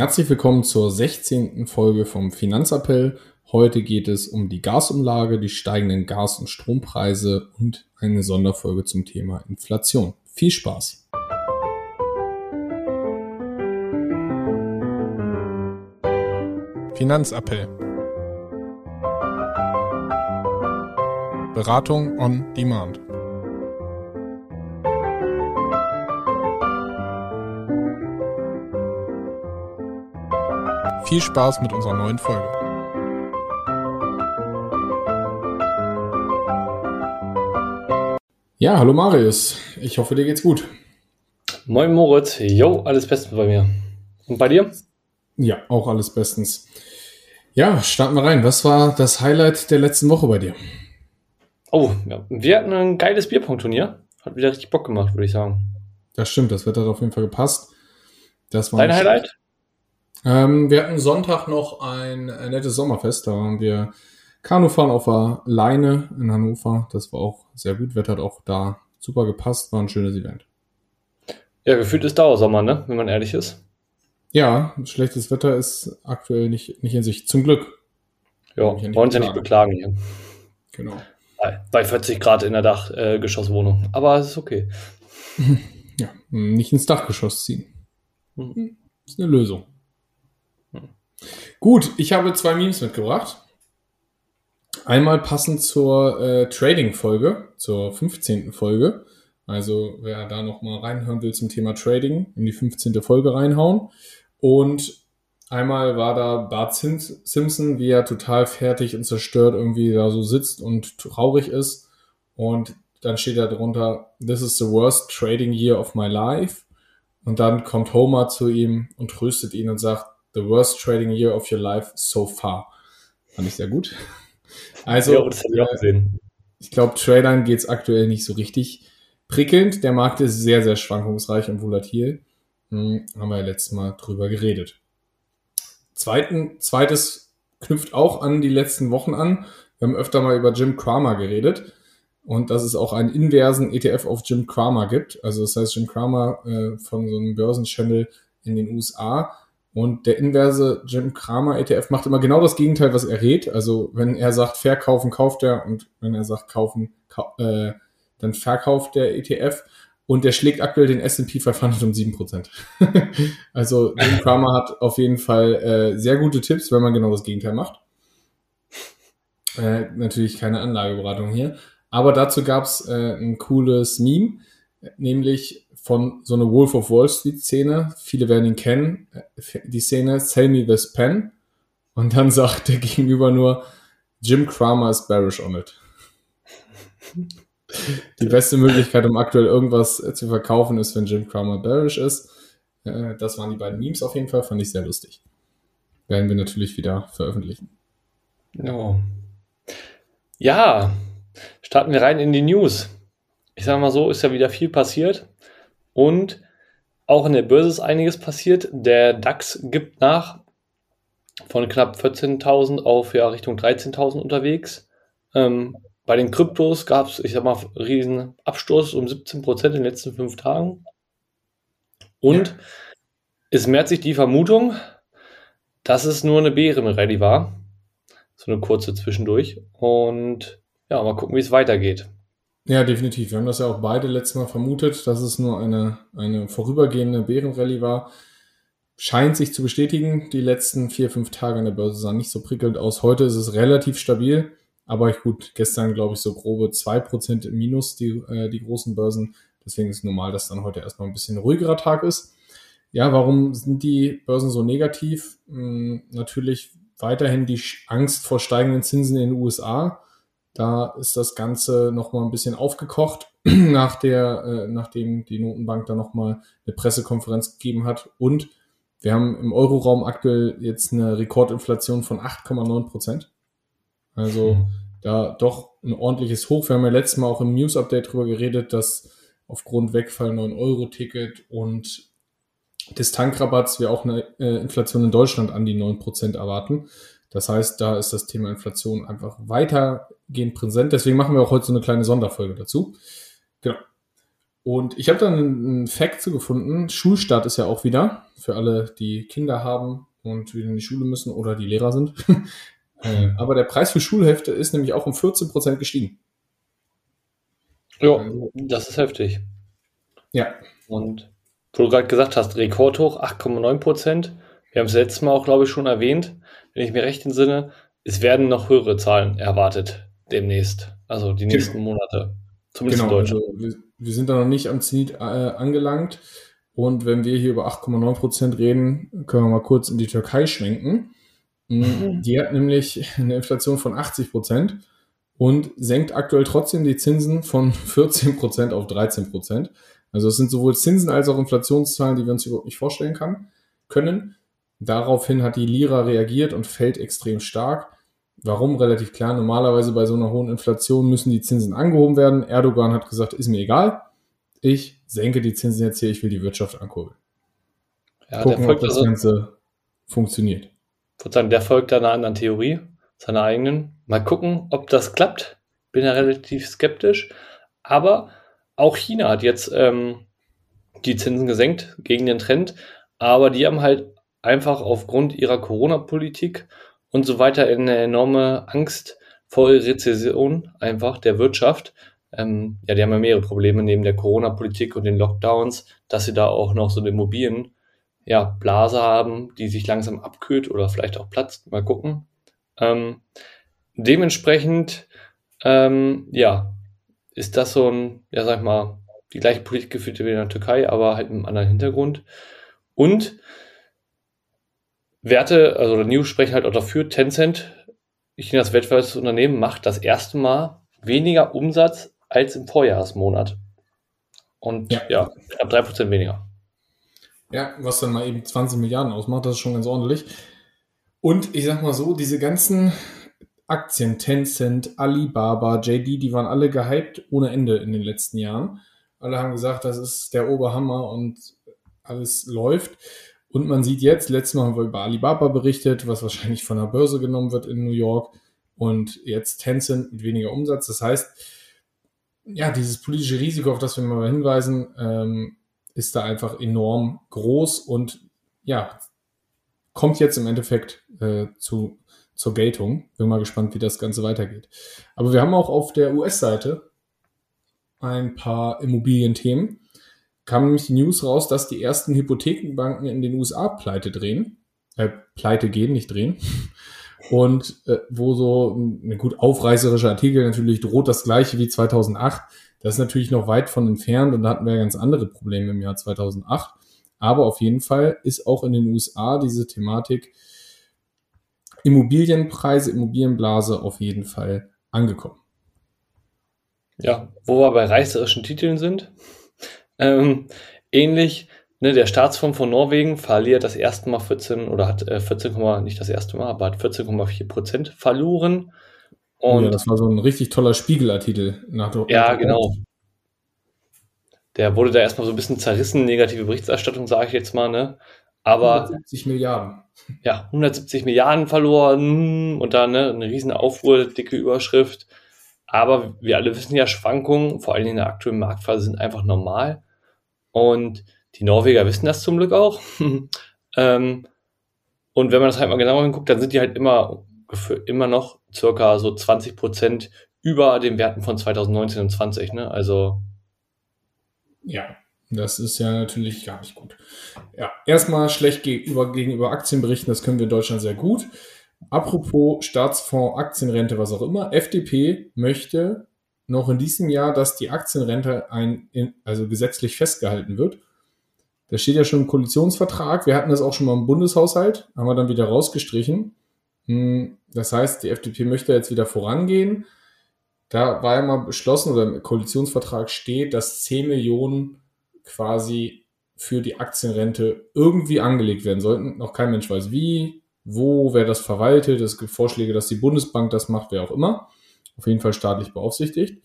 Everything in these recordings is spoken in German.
Herzlich willkommen zur 16. Folge vom Finanzappell. Heute geht es um die Gasumlage, die steigenden Gas- und Strompreise und eine Sonderfolge zum Thema Inflation. Viel Spaß! Finanzappell. Beratung on Demand. Viel Spaß mit unserer neuen Folge. Ja, hallo Marius. Ich hoffe, dir geht's gut. Moin Moritz. Jo, alles Bestens bei mir. Und bei dir? Ja, auch alles bestens. Ja, starten wir rein. Was war das Highlight der letzten Woche bei dir? Oh, ja. wir hatten ein geiles Bierpong-Turnier. Hat wieder richtig Bock gemacht, würde ich sagen. Das stimmt, das Wetter hat auf jeden Fall gepasst. Das war Dein Highlight? Ähm, wir hatten Sonntag noch ein, ein nettes Sommerfest. Da waren wir Kanufahren auf der Leine in Hannover. Das war auch sehr gut. Wetter hat auch da super gepasst. War ein schönes Event. Ja, gefühlt ist Dauersommer, ne? Wenn man ehrlich ist. Ja, schlechtes Wetter ist aktuell nicht, nicht in sich. Zum Glück. Ja, wollen uns ja nicht beklagen hier. Genau. Bei 40 Grad in der Dachgeschosswohnung. Äh, Aber es ist okay. Ja, nicht ins Dachgeschoss ziehen. Hm. Ist eine Lösung. Gut, ich habe zwei Memes mitgebracht. Einmal passend zur äh, Trading-Folge, zur 15. Folge. Also wer da nochmal reinhören will zum Thema Trading, in die 15. Folge reinhauen. Und einmal war da Bart Simpson, wie er total fertig und zerstört irgendwie da so sitzt und traurig ist. Und dann steht da drunter, This is the worst trading year of my life. Und dann kommt Homer zu ihm und tröstet ihn und sagt, The worst trading year of your life so far. Fand ich sehr gut. Also, ja, das ich, auch gesehen. ich glaube, Tradern geht's aktuell nicht so richtig prickelnd. Der Markt ist sehr, sehr schwankungsreich und volatil. Hm, haben wir ja letztes Mal drüber geredet. Zweiten, zweites knüpft auch an die letzten Wochen an. Wir haben öfter mal über Jim Cramer geredet und dass es auch einen inversen ETF auf Jim Cramer gibt. Also das heißt, Jim Cramer äh, von so einem Börsenchannel in den USA und der inverse Jim Cramer ETF macht immer genau das Gegenteil, was er rät. Also wenn er sagt verkaufen, kauft er und wenn er sagt kaufen, kau äh, dann verkauft der ETF. Und der schlägt aktuell den S&P 500 um 7%. also Jim Cramer hat auf jeden Fall äh, sehr gute Tipps, wenn man genau das Gegenteil macht. Äh, natürlich keine Anlageberatung hier. Aber dazu gab's äh, ein cooles Meme, nämlich von so einer Wolf of Wall Street Szene. Viele werden ihn kennen. Die Szene Sell me this pen. Und dann sagt der Gegenüber nur, Jim Cramer is bearish on it. Die beste Möglichkeit, um aktuell irgendwas zu verkaufen, ist, wenn Jim Cramer bearish ist. Äh, das waren die beiden Memes auf jeden Fall, fand ich sehr lustig. Werden wir natürlich wieder veröffentlichen. Oh. Ja, starten wir rein in die News. Ich sage mal so, ist ja wieder viel passiert. Und auch in der Börse ist einiges passiert. Der DAX gibt nach von knapp 14.000 auf ja, Richtung 13.000 unterwegs. Ähm, bei den Kryptos gab es, ich sag mal, riesen Abstoß um 17 Prozent in den letzten fünf Tagen. Und ja. es mehrt sich die Vermutung, dass es nur eine Bärenrallye war. So eine kurze zwischendurch. Und ja, mal gucken, wie es weitergeht. Ja, definitiv. Wir haben das ja auch beide letztes Mal vermutet, dass es nur eine, eine vorübergehende Bärenrallye war. Scheint sich zu bestätigen. Die letzten vier, fünf Tage an der Börse sahen nicht so prickelnd aus. Heute ist es relativ stabil. Aber gut, gestern glaube ich so grobe zwei Prozent im Minus, die, äh, die großen Börsen. Deswegen ist es normal, dass dann heute erstmal ein bisschen ruhigerer Tag ist. Ja, warum sind die Börsen so negativ? Hm, natürlich weiterhin die Angst vor steigenden Zinsen in den USA. Da ist das Ganze nochmal ein bisschen aufgekocht, nach der, äh, nachdem die Notenbank da nochmal eine Pressekonferenz gegeben hat. Und wir haben im Euroraum aktuell jetzt eine Rekordinflation von 8,9 Prozent. Also mhm. da doch ein ordentliches Hoch. Wir haben ja letztes Mal auch im News-Update drüber geredet, dass aufgrund Wegfall 9-Euro-Ticket und des Tankrabatts wir auch eine äh, Inflation in Deutschland an die 9 Prozent erwarten. Das heißt, da ist das Thema Inflation einfach weitergehend präsent. Deswegen machen wir auch heute so eine kleine Sonderfolge dazu. Genau. Und ich habe dann einen Fact zu gefunden. Schulstart ist ja auch wieder für alle, die Kinder haben und wieder in die Schule müssen oder die Lehrer sind. Äh, aber der Preis für Schulhefte ist nämlich auch um 14% gestiegen. Ja, also, das ist heftig. Ja. Und wo du gerade gesagt hast, Rekordhoch 8,9%. Wir haben es letztes Mal auch, glaube ich, schon erwähnt, wenn ich mir recht entsinne. Es werden noch höhere Zahlen erwartet demnächst. Also die nächsten genau. Monate. Zumindest genau, in Deutschland. Also wir, wir, sind da noch nicht am Zenit äh, angelangt. Und wenn wir hier über 8,9 Prozent reden, können wir mal kurz in die Türkei schwenken. Mhm. Die hat nämlich eine Inflation von 80 Prozent und senkt aktuell trotzdem die Zinsen von 14 Prozent auf 13 Prozent. Also es sind sowohl Zinsen als auch Inflationszahlen, die wir uns überhaupt nicht vorstellen kann, können. Daraufhin hat die Lira reagiert und fällt extrem stark. Warum? Relativ klar. Normalerweise bei so einer hohen Inflation müssen die Zinsen angehoben werden. Erdogan hat gesagt, ist mir egal. Ich senke die Zinsen jetzt hier, ich will die Wirtschaft ankurbeln. Ja, Gucken, ob das also, Ganze funktioniert. Ich würde sagen, der folgt einer anderen Theorie, seiner eigenen. Mal gucken, ob das klappt. Bin ja relativ skeptisch. Aber auch China hat jetzt ähm, die Zinsen gesenkt gegen den Trend. Aber die haben halt einfach aufgrund ihrer Corona-Politik und so weiter eine enorme Angst vor Rezession einfach der Wirtschaft. Ähm, ja, die haben ja mehrere Probleme neben der Corona-Politik und den Lockdowns, dass sie da auch noch so eine Immobilien, ja, Blase haben, die sich langsam abkühlt oder vielleicht auch platzt. Mal gucken. Ähm, dementsprechend, ähm, ja, ist das so ein, ja, sag ich mal, die gleiche Politik geführt wie in der Türkei, aber halt mit einem anderen Hintergrund. Und Werte, also News sprechen halt auch dafür, Tencent, Chinas weltweites Unternehmen, macht das erste Mal weniger Umsatz als im Vorjahresmonat. Und ja, ja knapp 3% weniger. Ja, was dann mal eben 20 Milliarden ausmacht, das ist schon ganz ordentlich. Und ich sag mal so, diese ganzen Aktien, Tencent, Alibaba, JD, die waren alle gehypt ohne Ende in den letzten Jahren. Alle haben gesagt, das ist der Oberhammer und alles läuft. Und man sieht jetzt, letztes Mal haben wir über Alibaba berichtet, was wahrscheinlich von der Börse genommen wird in New York. Und jetzt Tencent mit weniger Umsatz. Das heißt, ja, dieses politische Risiko, auf das wir mal hinweisen, ähm, ist da einfach enorm groß und ja, kommt jetzt im Endeffekt äh, zu, zur Geltung. Bin mal gespannt, wie das Ganze weitergeht. Aber wir haben auch auf der US-Seite ein paar Immobilienthemen kam nämlich die News raus, dass die ersten Hypothekenbanken in den USA pleite drehen, äh, pleite gehen, nicht drehen. Und äh, wo so ein gut aufreißerischer Artikel natürlich droht das gleiche wie 2008. Das ist natürlich noch weit von entfernt und da hatten wir ganz andere Probleme im Jahr 2008. Aber auf jeden Fall ist auch in den USA diese Thematik Immobilienpreise, Immobilienblase auf jeden Fall angekommen. Ja, wo wir bei reißerischen Titeln sind, ähm, ähnlich, ne, der Staatsfonds von Norwegen verliert das erste Mal 14 oder hat äh, 14, nicht das erste Mal, aber hat 14,4 Prozent verloren. Und ja, das war so ein richtig toller Spiegelartikel nach Ja, genau. Der wurde da erstmal so ein bisschen zerrissen, negative Berichterstattung, sage ich jetzt mal, ne? Aber 170 Milliarden. Ja, 170 Milliarden verloren und dann ne, eine riesen Aufruhr, dicke Überschrift. Aber wir alle wissen ja, Schwankungen, vor allem in der aktuellen Marktphase, sind einfach normal. Und die Norweger wissen das zum Glück auch. ähm, und wenn man das halt mal genauer hinguckt, dann sind die halt immer, immer noch circa so 20 Prozent über den Werten von 2019 und 20, ne? Also. Ja, das ist ja natürlich gar nicht gut. Ja, erstmal schlecht gegenüber, gegenüber Aktienberichten, das können wir in Deutschland sehr gut. Apropos Staatsfonds, Aktienrente, was auch immer. FDP möchte noch in diesem Jahr, dass die Aktienrente ein, also gesetzlich festgehalten wird. Das steht ja schon im Koalitionsvertrag. Wir hatten das auch schon mal im Bundeshaushalt, haben wir dann wieder rausgestrichen. Hm, das heißt, die FDP möchte jetzt wieder vorangehen. Da war ja mal beschlossen oder im Koalitionsvertrag steht, dass 10 Millionen quasi für die Aktienrente irgendwie angelegt werden sollten. Noch kein Mensch weiß wie, wo, wer das verwaltet. Es gibt Vorschläge, dass die Bundesbank das macht, wer auch immer auf jeden Fall staatlich beaufsichtigt.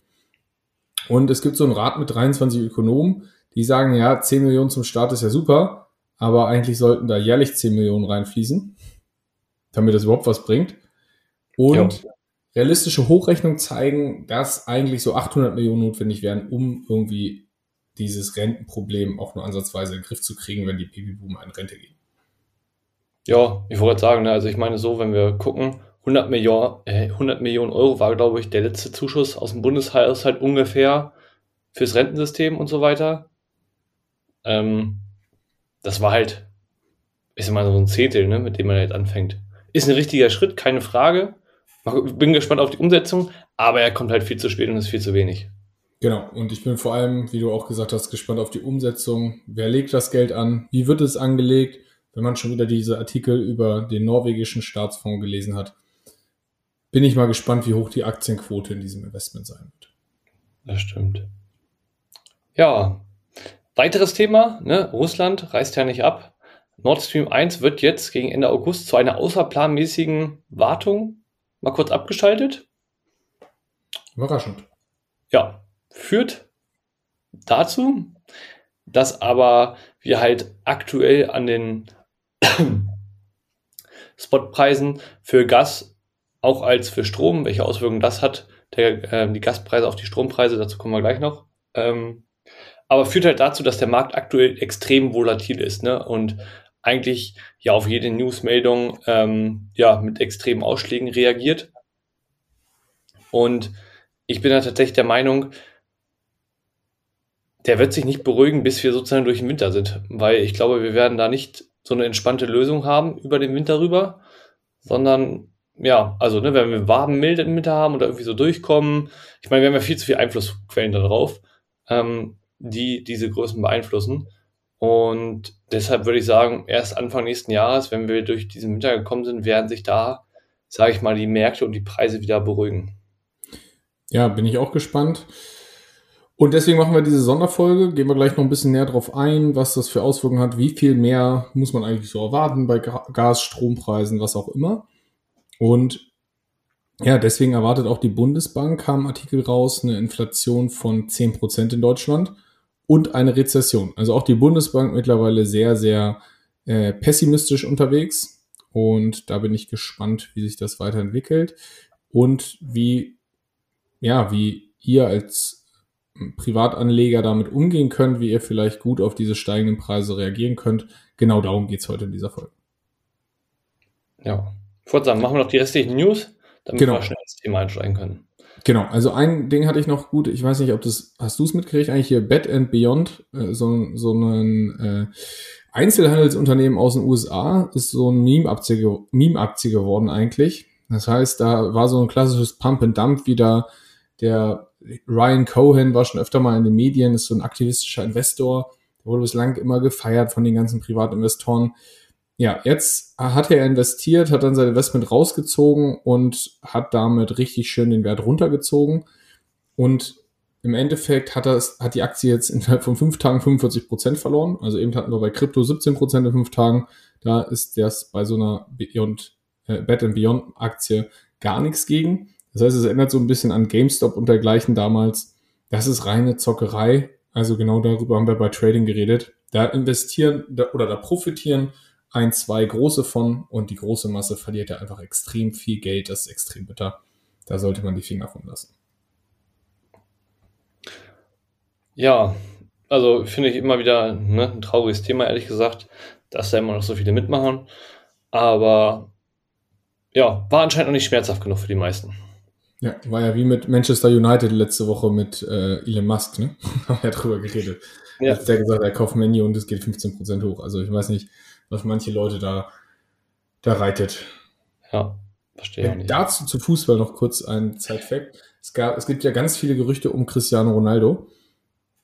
Und es gibt so einen Rat mit 23 Ökonomen, die sagen, ja, 10 Millionen zum Staat ist ja super, aber eigentlich sollten da jährlich 10 Millionen reinfließen, damit das überhaupt was bringt. Und ja. realistische Hochrechnungen zeigen, dass eigentlich so 800 Millionen notwendig wären, um irgendwie dieses Rentenproblem auch nur ansatzweise in den Griff zu kriegen, wenn die Babyboomer in Rente gehen. Ja, ich wollte sagen, ne, also ich meine so, wenn wir gucken, 100 Millionen, äh, 100 Millionen Euro war, glaube ich, der letzte Zuschuss aus dem Bundeshaushalt ungefähr fürs Rentensystem und so weiter. Ähm, das war halt, ich sag mal, so ein Zehntel, ne, mit dem man jetzt anfängt. Ist ein richtiger Schritt, keine Frage. Bin gespannt auf die Umsetzung, aber er kommt halt viel zu spät und ist viel zu wenig. Genau, und ich bin vor allem, wie du auch gesagt hast, gespannt auf die Umsetzung. Wer legt das Geld an? Wie wird es angelegt? Wenn man schon wieder diese Artikel über den norwegischen Staatsfonds gelesen hat, bin ich mal gespannt, wie hoch die Aktienquote in diesem Investment sein wird. Das stimmt. Ja, weiteres Thema, ne? Russland reißt ja nicht ab. Nord Stream 1 wird jetzt gegen Ende August zu einer außerplanmäßigen Wartung mal kurz abgeschaltet. Überraschend. Ja, führt dazu, dass aber wir halt aktuell an den Spotpreisen für Gas auch als für Strom, welche Auswirkungen das hat, der, äh, die Gaspreise auf die Strompreise, dazu kommen wir gleich noch. Ähm, aber führt halt dazu, dass der Markt aktuell extrem volatil ist ne? und eigentlich ja auf jede Newsmeldung ähm, ja mit extremen Ausschlägen reagiert. Und ich bin da tatsächlich der Meinung, der wird sich nicht beruhigen, bis wir sozusagen durch den Winter sind, weil ich glaube, wir werden da nicht so eine entspannte Lösung haben über den Winter rüber, sondern ja, also ne, wenn wir warmen, milden Winter haben oder irgendwie so durchkommen, ich meine, wir haben ja viel zu viele Einflussquellen darauf, ähm, die diese Größen beeinflussen. Und deshalb würde ich sagen, erst Anfang nächsten Jahres, wenn wir durch diesen Winter gekommen sind, werden sich da, sage ich mal, die Märkte und die Preise wieder beruhigen. Ja, bin ich auch gespannt. Und deswegen machen wir diese Sonderfolge, gehen wir gleich noch ein bisschen näher drauf ein, was das für Auswirkungen hat, wie viel mehr muss man eigentlich so erwarten bei Gas, Strompreisen, was auch immer. Und ja, deswegen erwartet auch die Bundesbank, kam Artikel raus, eine Inflation von 10% in Deutschland und eine Rezession. Also auch die Bundesbank mittlerweile sehr, sehr äh, pessimistisch unterwegs. Und da bin ich gespannt, wie sich das weiterentwickelt und wie, ja, wie ihr als Privatanleger damit umgehen könnt, wie ihr vielleicht gut auf diese steigenden Preise reagieren könnt. Genau darum geht's heute in dieser Folge. Ja. Sagen, machen wir noch die restlichen News, damit genau. wir schnell ins Thema einsteigen können. Genau, also ein Ding hatte ich noch gut, ich weiß nicht, ob das, hast du es mitgekriegt, eigentlich hier Bed and Beyond, äh, so, so ein äh, Einzelhandelsunternehmen aus den USA, ist so ein Meme-Aktie Meme geworden eigentlich. Das heißt, da war so ein klassisches Pump and Dump wieder, der Ryan Cohen war schon öfter mal in den Medien, ist so ein aktivistischer Investor, der wurde bislang immer gefeiert von den ganzen Privatinvestoren. Ja, jetzt hat er investiert, hat dann sein Investment rausgezogen und hat damit richtig schön den Wert runtergezogen. Und im Endeffekt hat, das, hat die Aktie jetzt innerhalb von fünf Tagen 45 Prozent verloren. Also eben hatten wir bei Krypto 17 Prozent in fünf Tagen. Da ist das bei so einer Beyond, äh, Bet Beyond Aktie gar nichts gegen. Das heißt, es erinnert so ein bisschen an GameStop und dergleichen damals. Das ist reine Zockerei. Also genau darüber haben wir bei Trading geredet. Da investieren da, oder da profitieren ein, zwei große von und die große Masse verliert ja einfach extrem viel Geld. Das ist extrem bitter. Da sollte man die Finger von lassen. Ja, also finde ich immer wieder ne, ein trauriges Thema, ehrlich gesagt, dass da immer noch so viele mitmachen. Aber ja, war anscheinend noch nicht schmerzhaft genug für die meisten. Ja, war ja wie mit Manchester United letzte Woche mit äh, Elon Musk, ne? Haben wir ja drüber geredet. Ja. Hat der gesagt, er kauft Menu und es geht 15% hoch. Also ich weiß nicht, was manche Leute da, da reitet. Ja, verstehe ich nicht. Dazu zu Fußball noch kurz ein Zeitfact. Es, gab, es gibt ja ganz viele Gerüchte um Cristiano Ronaldo.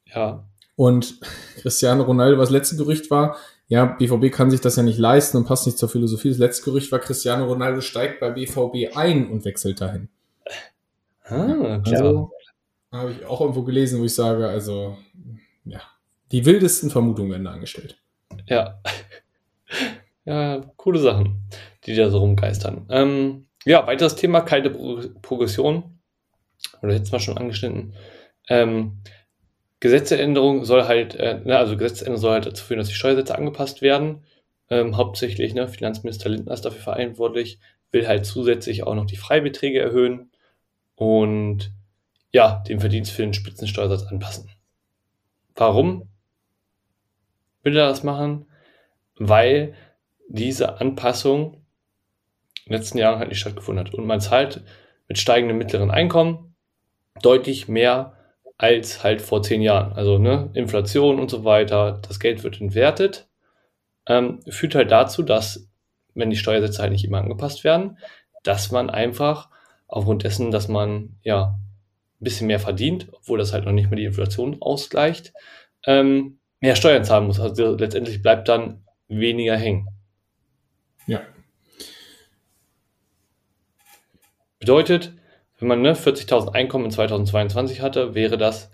Ja. Und Cristiano Ronaldo, was letzte Gerücht war, ja, BVB kann sich das ja nicht leisten und passt nicht zur Philosophie. Das letzte Gerücht war, Cristiano Ronaldo steigt bei BVB ein und wechselt dahin. Ah, klar. Also, habe ich auch irgendwo gelesen, wo ich sage, also, ja, die wildesten Vermutungen werden da angestellt. Ja. Ja, coole Sachen, die da so rumgeistern. Ähm, ja, weiteres Thema, kalte Pro Progression. Oder jetzt mal schon angeschnitten. Ähm, Gesetzesänderung soll halt, äh, ne, also Gesetzesänderung soll halt dazu führen, dass die Steuersätze angepasst werden. Ähm, hauptsächlich, ne, Finanzminister Lindner ist dafür verantwortlich, will halt zusätzlich auch noch die Freibeträge erhöhen und ja, den Verdienst für den Spitzensteuersatz anpassen. Warum will er das machen? Weil diese Anpassung in den letzten Jahren halt nicht stattgefunden hat. Und man zahlt mit steigendem mittleren Einkommen deutlich mehr als halt vor zehn Jahren. Also ne, Inflation und so weiter, das Geld wird entwertet, ähm, führt halt dazu, dass, wenn die Steuersätze halt nicht immer angepasst werden, dass man einfach aufgrund dessen, dass man ja ein bisschen mehr verdient, obwohl das halt noch nicht mehr die Inflation ausgleicht, ähm, mehr Steuern zahlen muss. Also letztendlich bleibt dann weniger hängen. Ja. Bedeutet, wenn man ne, 40.000 Einkommen in 2022 hatte, wäre das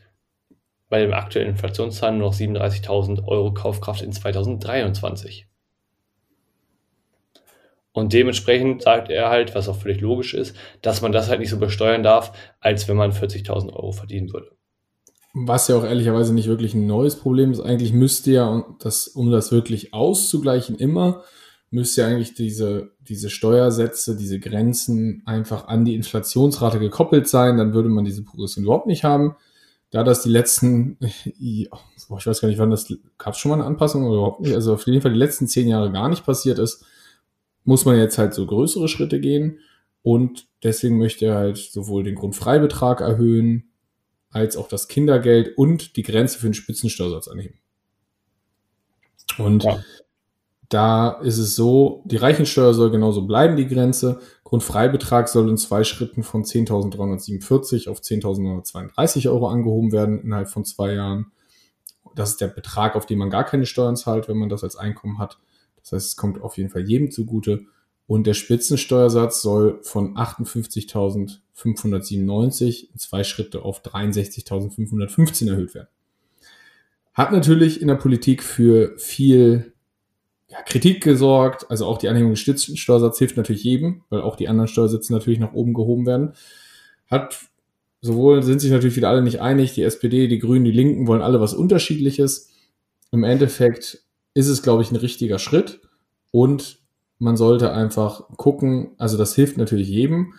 bei den aktuellen Inflationszahlen nur noch 37.000 Euro Kaufkraft in 2023. Und dementsprechend sagt er halt, was auch völlig logisch ist, dass man das halt nicht so besteuern darf, als wenn man 40.000 Euro verdienen würde. Was ja auch ehrlicherweise nicht wirklich ein neues Problem ist. Eigentlich müsste ja, das, um das wirklich auszugleichen, immer müsste eigentlich diese, diese Steuersätze, diese Grenzen einfach an die Inflationsrate gekoppelt sein. Dann würde man diese Progression überhaupt nicht haben. Da das die letzten, ich weiß gar nicht, wann das, gab es schon mal eine Anpassung oder überhaupt nicht, also auf jeden Fall die letzten zehn Jahre gar nicht passiert ist, muss man jetzt halt so größere Schritte gehen. Und deswegen möchte er halt sowohl den Grundfreibetrag erhöhen, als auch das Kindergeld und die Grenze für den Spitzensteuersatz anheben. Und ja. Da ist es so, die Reichensteuer soll genauso bleiben, die Grenze. Grundfreibetrag soll in zwei Schritten von 10.347 auf 10.932 Euro angehoben werden innerhalb von zwei Jahren. Das ist der Betrag, auf den man gar keine Steuern zahlt, wenn man das als Einkommen hat. Das heißt, es kommt auf jeden Fall jedem zugute. Und der Spitzensteuersatz soll von 58.597 in zwei Schritte auf 63.515 erhöht werden. Hat natürlich in der Politik für viel ja, Kritik gesorgt. Also auch die Anhängung des Stützsteuersatzes hilft natürlich jedem, weil auch die anderen Steuersätze natürlich nach oben gehoben werden. Hat sowohl sind sich natürlich wieder alle nicht einig, die SPD, die Grünen, die Linken wollen alle was Unterschiedliches. Im Endeffekt ist es, glaube ich, ein richtiger Schritt und man sollte einfach gucken, also das hilft natürlich jedem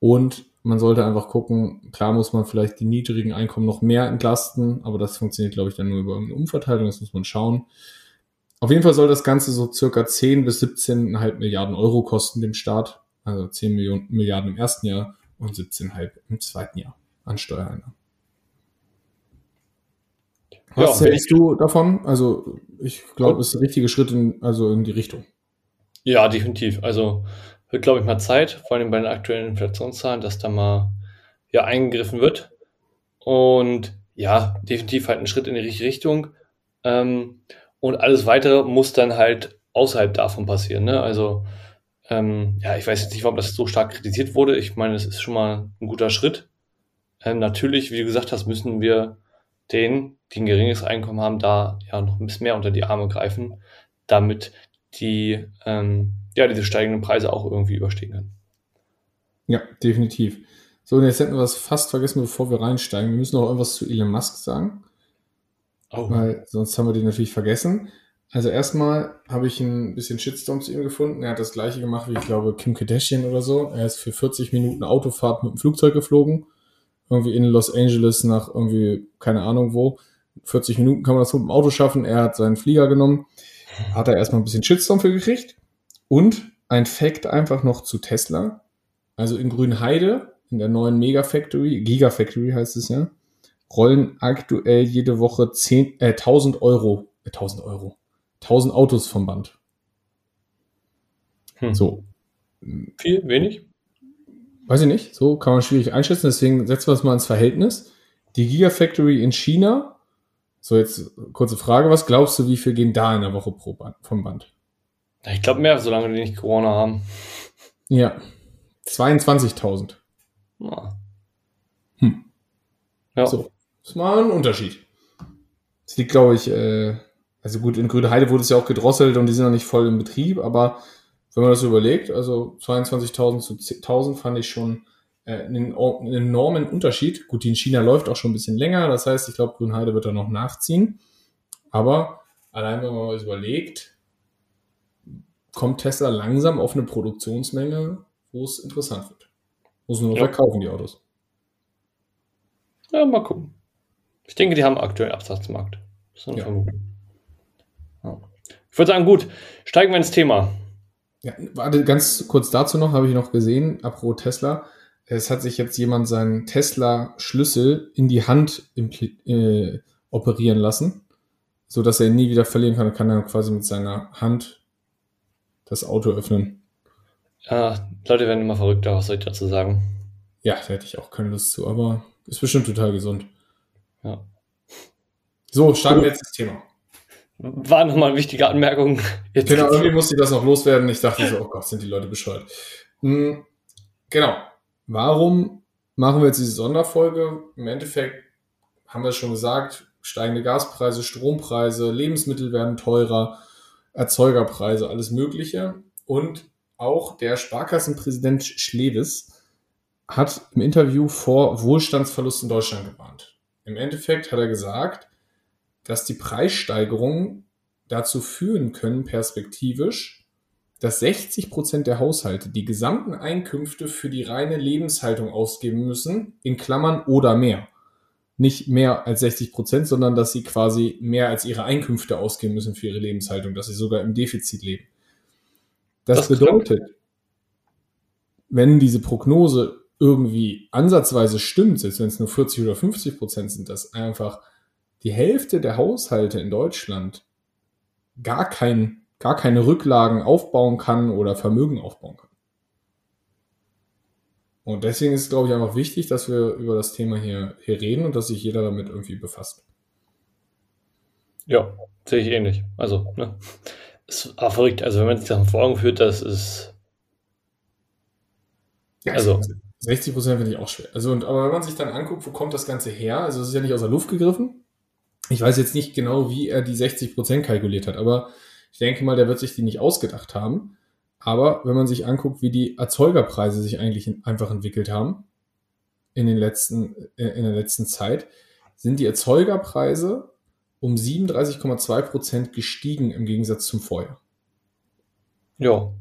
und man sollte einfach gucken, klar muss man vielleicht die niedrigen Einkommen noch mehr entlasten, aber das funktioniert, glaube ich, dann nur über eine Umverteilung, das muss man schauen. Auf jeden Fall soll das Ganze so circa 10 bis 17,5 Milliarden Euro kosten dem Staat. Also 10 Millionen, Milliarden im ersten Jahr und 17,5 im zweiten Jahr an Steuereinnahmen. Was ja, hältst du davon? Also ich glaube, es ist ein richtiger Schritt in, also in die Richtung. Ja, definitiv. Also wird, glaube ich, mal Zeit, vor allem bei den aktuellen Inflationszahlen, dass da mal ja eingegriffen wird. Und ja, definitiv halt ein Schritt in die richtige Richtung. Ähm, und alles weitere muss dann halt außerhalb davon passieren. Ne? Also, ähm, ja, ich weiß jetzt nicht, warum das so stark kritisiert wurde. Ich meine, es ist schon mal ein guter Schritt. Ähm, natürlich, wie du gesagt hast, müssen wir denen, die ein geringes Einkommen haben, da ja noch ein bisschen mehr unter die Arme greifen, damit die ähm, ja diese steigenden Preise auch irgendwie überstehen können. Ja, definitiv. So, und jetzt hätten wir was fast vergessen, bevor wir reinsteigen. Wir müssen noch irgendwas zu Elon Musk sagen. Oh. Weil sonst haben wir den natürlich vergessen. Also erstmal habe ich ein bisschen Shitstorm zu ihm gefunden. Er hat das gleiche gemacht wie, ich glaube, Kim Kardashian oder so. Er ist für 40 Minuten Autofahrt mit dem Flugzeug geflogen. Irgendwie in Los Angeles nach irgendwie, keine Ahnung wo. 40 Minuten kann man das mit dem Auto schaffen. Er hat seinen Flieger genommen. Hat er erstmal ein bisschen Shitstorm für gekriegt. Und ein Fact einfach noch zu Tesla. Also in Grünheide, in der neuen Mega Factory, Gigafactory heißt es ja, rollen aktuell jede Woche 10, äh, 1000 Euro, äh, 1000 Euro, 1000 Autos vom Band. Hm. So. Viel, wenig? Weiß ich nicht, so kann man schwierig einschätzen, deswegen setzen wir es mal ins Verhältnis. Die Gigafactory in China, so jetzt kurze Frage, was glaubst du, wie viel gehen da in der Woche pro Band, vom Band? Ich glaube mehr, solange die nicht Corona haben. Ja, 22.000. Ah. Hm. Ja. So. Das ist mal ein Unterschied. Das liegt, glaube ich, äh, also gut, in Grüneheide wurde es ja auch gedrosselt und die sind noch nicht voll im Betrieb, aber wenn man das so überlegt, also 22.000 zu 10.000 fand ich schon äh, einen, einen, enormen Unterschied. Gut, die in China läuft auch schon ein bisschen länger, das heißt, ich glaube, Grünheide wird da noch nachziehen. Aber allein wenn man mal überlegt, kommt Tesla langsam auf eine Produktionsmenge, wo es interessant wird. Muss nur noch ja. verkaufen, die Autos. Ja, mal gucken. Ich denke, die haben aktuell Absatzmarkt. So eine ja. Ja. Ich würde sagen, gut, steigen wir ins Thema. Ja, warte, ganz kurz dazu noch, habe ich noch gesehen, apropos Tesla. Es hat sich jetzt jemand seinen Tesla-Schlüssel in die Hand äh, operieren lassen, so dass er ihn nie wieder verlieren kann. Er kann dann quasi mit seiner Hand das Auto öffnen. Ja, Leute werden immer verrückter, was soll ich dazu sagen? Ja, da hätte ich auch keine Lust zu, aber ist bestimmt total gesund. Ja. So, starten wir jetzt das Thema. War nochmal eine wichtige Anmerkung. Jetzt genau, irgendwie musste ich das noch loswerden. Ich dachte so, oh Gott, sind die Leute bescheuert. Hm, genau. Warum machen wir jetzt diese Sonderfolge? Im Endeffekt haben wir es schon gesagt, steigende Gaspreise, Strompreise, Lebensmittel werden teurer, Erzeugerpreise, alles Mögliche. Und auch der Sparkassenpräsident Schledes hat im Interview vor Wohlstandsverlust in Deutschland gewarnt. Im Endeffekt hat er gesagt, dass die Preissteigerungen dazu führen können, perspektivisch, dass 60 Prozent der Haushalte die gesamten Einkünfte für die reine Lebenshaltung ausgeben müssen, in Klammern oder mehr. Nicht mehr als 60 Prozent, sondern dass sie quasi mehr als ihre Einkünfte ausgeben müssen für ihre Lebenshaltung, dass sie sogar im Defizit leben. Das, das bedeutet, wenn diese Prognose irgendwie ansatzweise stimmt, selbst wenn es nur 40 oder 50 Prozent sind, dass einfach die Hälfte der Haushalte in Deutschland gar, kein, gar keine Rücklagen aufbauen kann oder Vermögen aufbauen kann. Und deswegen ist es, glaube ich, einfach wichtig, dass wir über das Thema hier, hier reden und dass sich jeder damit irgendwie befasst. Ja, sehe ich ähnlich. Also, ne? Es war verrückt. Also, wenn man sich das vor Augen führt, das ist. Ja, also. 60 Prozent finde ich auch schwer. Also, und, aber wenn man sich dann anguckt, wo kommt das Ganze her? Also, es ist ja nicht aus der Luft gegriffen. Ich weiß jetzt nicht genau, wie er die 60 Prozent kalkuliert hat, aber ich denke mal, der wird sich die nicht ausgedacht haben. Aber wenn man sich anguckt, wie die Erzeugerpreise sich eigentlich einfach entwickelt haben in, den letzten, äh, in der letzten Zeit, sind die Erzeugerpreise um 37,2 Prozent gestiegen im Gegensatz zum Vorjahr. Ja.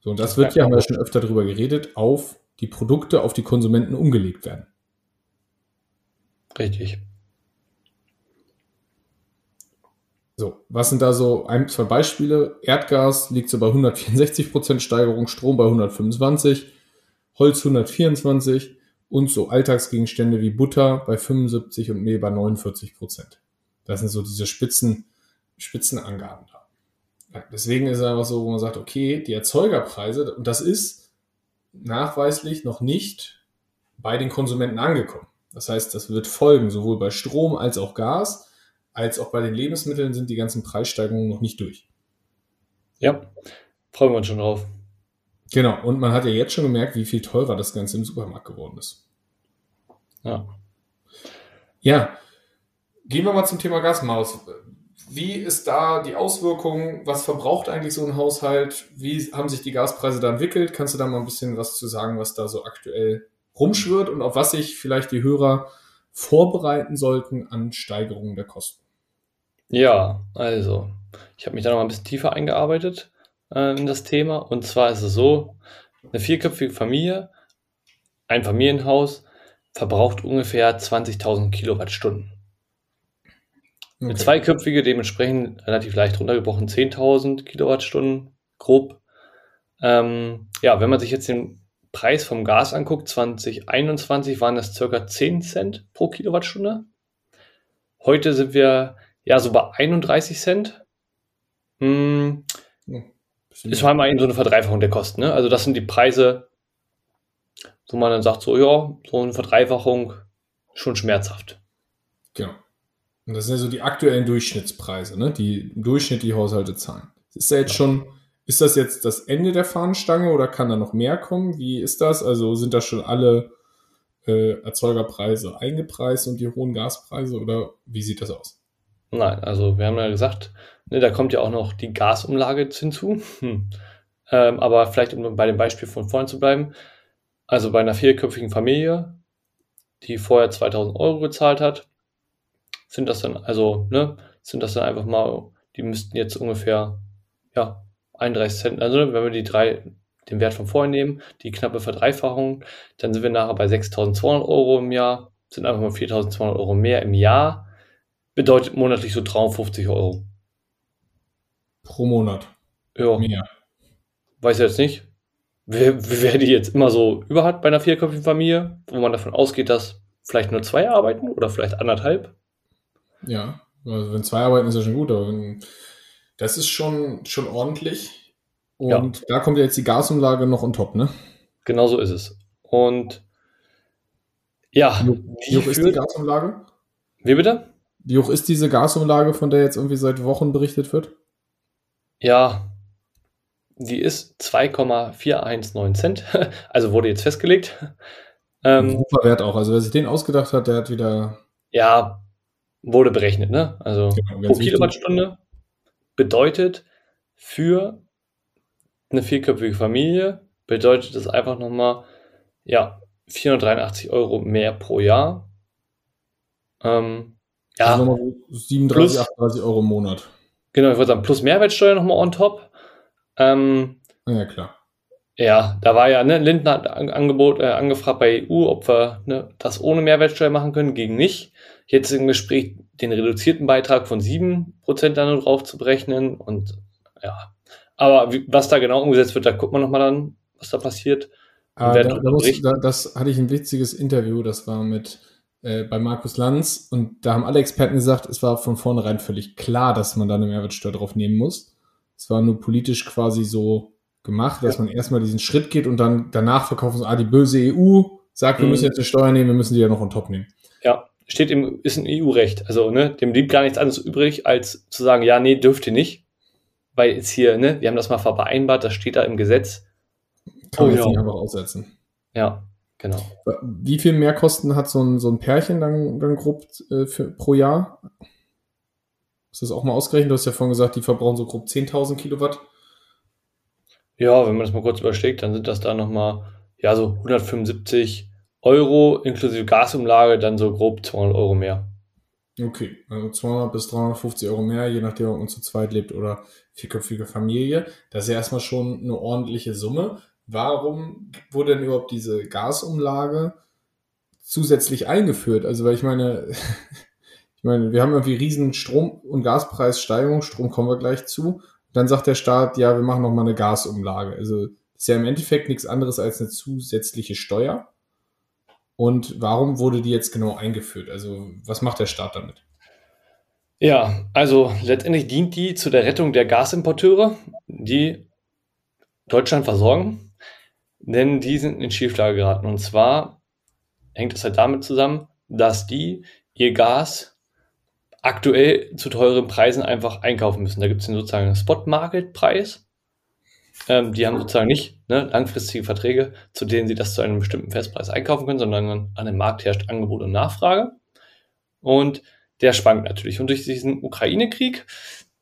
So, und das wird ja, haben wir schon öfter darüber geredet, auf die Produkte, auf die Konsumenten umgelegt werden. Richtig. So, was sind da so ein, zwei Beispiele? Erdgas liegt so bei 164% Steigerung, Strom bei 125, Holz 124 und so Alltagsgegenstände wie Butter bei 75 und Mehl bei 49% Das sind so diese Spitzen, Spitzenangaben da. Deswegen ist es einfach so, wo man sagt, okay, die Erzeugerpreise, und das ist nachweislich noch nicht bei den Konsumenten angekommen. Das heißt, das wird folgen, sowohl bei Strom als auch Gas als auch bei den Lebensmitteln sind die ganzen Preissteigerungen noch nicht durch. Ja, freuen wir uns schon drauf. Genau, und man hat ja jetzt schon gemerkt, wie viel teurer das Ganze im Supermarkt geworden ist. Ja. Ja, gehen wir mal zum Thema Gasmaus. Wie ist da die Auswirkung? Was verbraucht eigentlich so ein Haushalt? Wie haben sich die Gaspreise da entwickelt? Kannst du da mal ein bisschen was zu sagen, was da so aktuell rumschwirrt und auf was sich vielleicht die Hörer vorbereiten sollten an Steigerungen der Kosten? Ja, also, ich habe mich da noch mal ein bisschen tiefer eingearbeitet äh, in das Thema. Und zwar ist es so, eine vierköpfige Familie, ein Familienhaus, verbraucht ungefähr 20.000 Kilowattstunden. Okay. Eine zweiköpfige dementsprechend relativ leicht runtergebrochen 10.000 Kilowattstunden, grob. Ähm, ja, wenn man sich jetzt den Preis vom Gas anguckt, 2021 waren das circa 10 Cent pro Kilowattstunde. Heute sind wir ja, so bei 31 Cent. Hm, ist vor allem so eine Verdreifachung der Kosten. Ne? Also das sind die Preise, wo man dann sagt, so ja, so eine Verdreifachung schon schmerzhaft. Genau. Und das sind ja so die aktuellen Durchschnittspreise, ne? die im Durchschnitt die Haushalte zahlen. Ist da jetzt schon, ist das jetzt das Ende der Fahnenstange oder kann da noch mehr kommen? Wie ist das? Also sind da schon alle äh, Erzeugerpreise eingepreist und die hohen Gaspreise oder wie sieht das aus? Nein, also wir haben ja gesagt, ne, da kommt ja auch noch die Gasumlage hinzu. Hm. Ähm, aber vielleicht, um bei dem Beispiel von vorhin zu bleiben, also bei einer vierköpfigen Familie, die vorher 2000 Euro gezahlt hat, sind das dann, also, ne, sind das dann einfach mal, die müssten jetzt ungefähr, ja, 31 Cent, also wenn wir die drei, den Wert von vorhin nehmen, die knappe Verdreifachung, dann sind wir nachher bei 6200 Euro im Jahr, sind einfach mal 4200 Euro mehr im Jahr bedeutet monatlich so 350 Euro. Pro Monat. Ja, Mehr. weiß jetzt nicht. Wer, wer die jetzt immer so über hat bei einer vierköpfigen Familie, wo man davon ausgeht, dass vielleicht nur zwei arbeiten oder vielleicht anderthalb. Ja. Also wenn zwei arbeiten, ist ja schon gut, aber wenn, das ist schon, schon ordentlich. Und da kommt ja jetzt die Gasumlage noch on top, ne? Genau so ist es. Und ja, Wie hoch- ist die Gasumlage? wie bitte? Wie hoch ist diese Gasumlage, von der jetzt irgendwie seit Wochen berichtet wird? Ja, die ist 2,419 Cent. Also wurde jetzt festgelegt. Ähm, Super Wert auch. Also wer sich den ausgedacht hat, der hat wieder. ja, wurde berechnet, ne? Also Genau, pro wichtig. Kilowattstunde bedeutet für eine vierköpfige Familie bedeutet das einfach nochmal, ja, 483 Euro mehr pro Jahr. Ähm, Also ja, nochmal so 37, Plus- 38 Euro im Monat. genau, ich würde sagen, plus Mehrwertsteuer nochmal on top. Ähm, Ja, klar. Ja, da war ja, ne, Lindner hat an, Angebot, äh, angefragt bei EU, ob wir ne, das ohne Mehrwertsteuer machen können, ging nicht. Jetzt im Gespräch, den reduzierten Beitrag von 7% dann nur drauf zu berechnen und ja. Aber wie, was da genau umgesetzt wird, da guckt man nochmal dann, was da passiert. Werden da, da muss, da, das hatte ich ein witziges Interview, das war mit äh, bei Markus Lanz und da haben alle Experten gesagt, es war von vornherein völlig klar, dass man da eine Mehrwertsteuer drauf nehmen muss. Es war nur politisch quasi so gemacht, dass man erstmal diesen Schritt geht und dann danach verkaufen so, ah, die böse EU sagt, wir Mhm. müssen jetzt eine Steuer nehmen, wir müssen die ja noch on top nehmen. Ja, steht im, ist ein EU-Recht. Also, ne, dem blieb gar nichts anderes übrig, als zu sagen, ja, nee, dürft ihr nicht. Weil jetzt hier, ne, wir haben das mal vereinbart, das steht da im Gesetz. Kann Oh man jetzt ja. nicht einfach aussetzen. Ja, genau. Wie viel Mehrkosten hat so ein, so ein Pärchen dann, dann grob äh, für, pro Jahr? Ist das auch mal ausgerechnet? Du hast ja vorhin gesagt, die verbrauchen so grob 10.000 Kilowatt. Ja, wenn man das mal kurz überschlägt, dann sind das da nochmal, ja, so 175 Euro inklusive Gasumlage, dann so grob 200 Euro mehr. Okay, also 200 bis 350 Euro mehr, je nachdem, ob man zu zweit lebt oder vierköpfige Familie. Das ist ja erstmal schon eine ordentliche Summe. Warum wurde denn überhaupt diese Gasumlage zusätzlich eingeführt? Also, weil ich meine, ich meine, wir haben irgendwie riesen Strom- und Gaspreissteigerung, Strom kommen wir gleich zu. Dann sagt der Staat, ja, wir machen noch mal eine Gasumlage. Also, ist ja im Endeffekt nichts anderes als eine zusätzliche Steuer. Und warum wurde die jetzt genau eingeführt? Also, was macht der Staat damit? Ja, also letztendlich dient die zu der Rettung der Gasimporteure, die Deutschland versorgen, denn die sind in Schieflage geraten. Und zwar hängt es halt damit zusammen, dass die ihr Gas aktuell zu teuren Preisen einfach einkaufen müssen. Da gibt es sozusagen Spot-Market-Preis. Ähm, die haben sozusagen nicht ne, langfristige Verträge, zu denen sie das zu einem bestimmten Festpreis einkaufen können, sondern an dem Markt herrscht Angebot und Nachfrage. Und der schwankt natürlich. Und durch diesen Ukraine-Krieg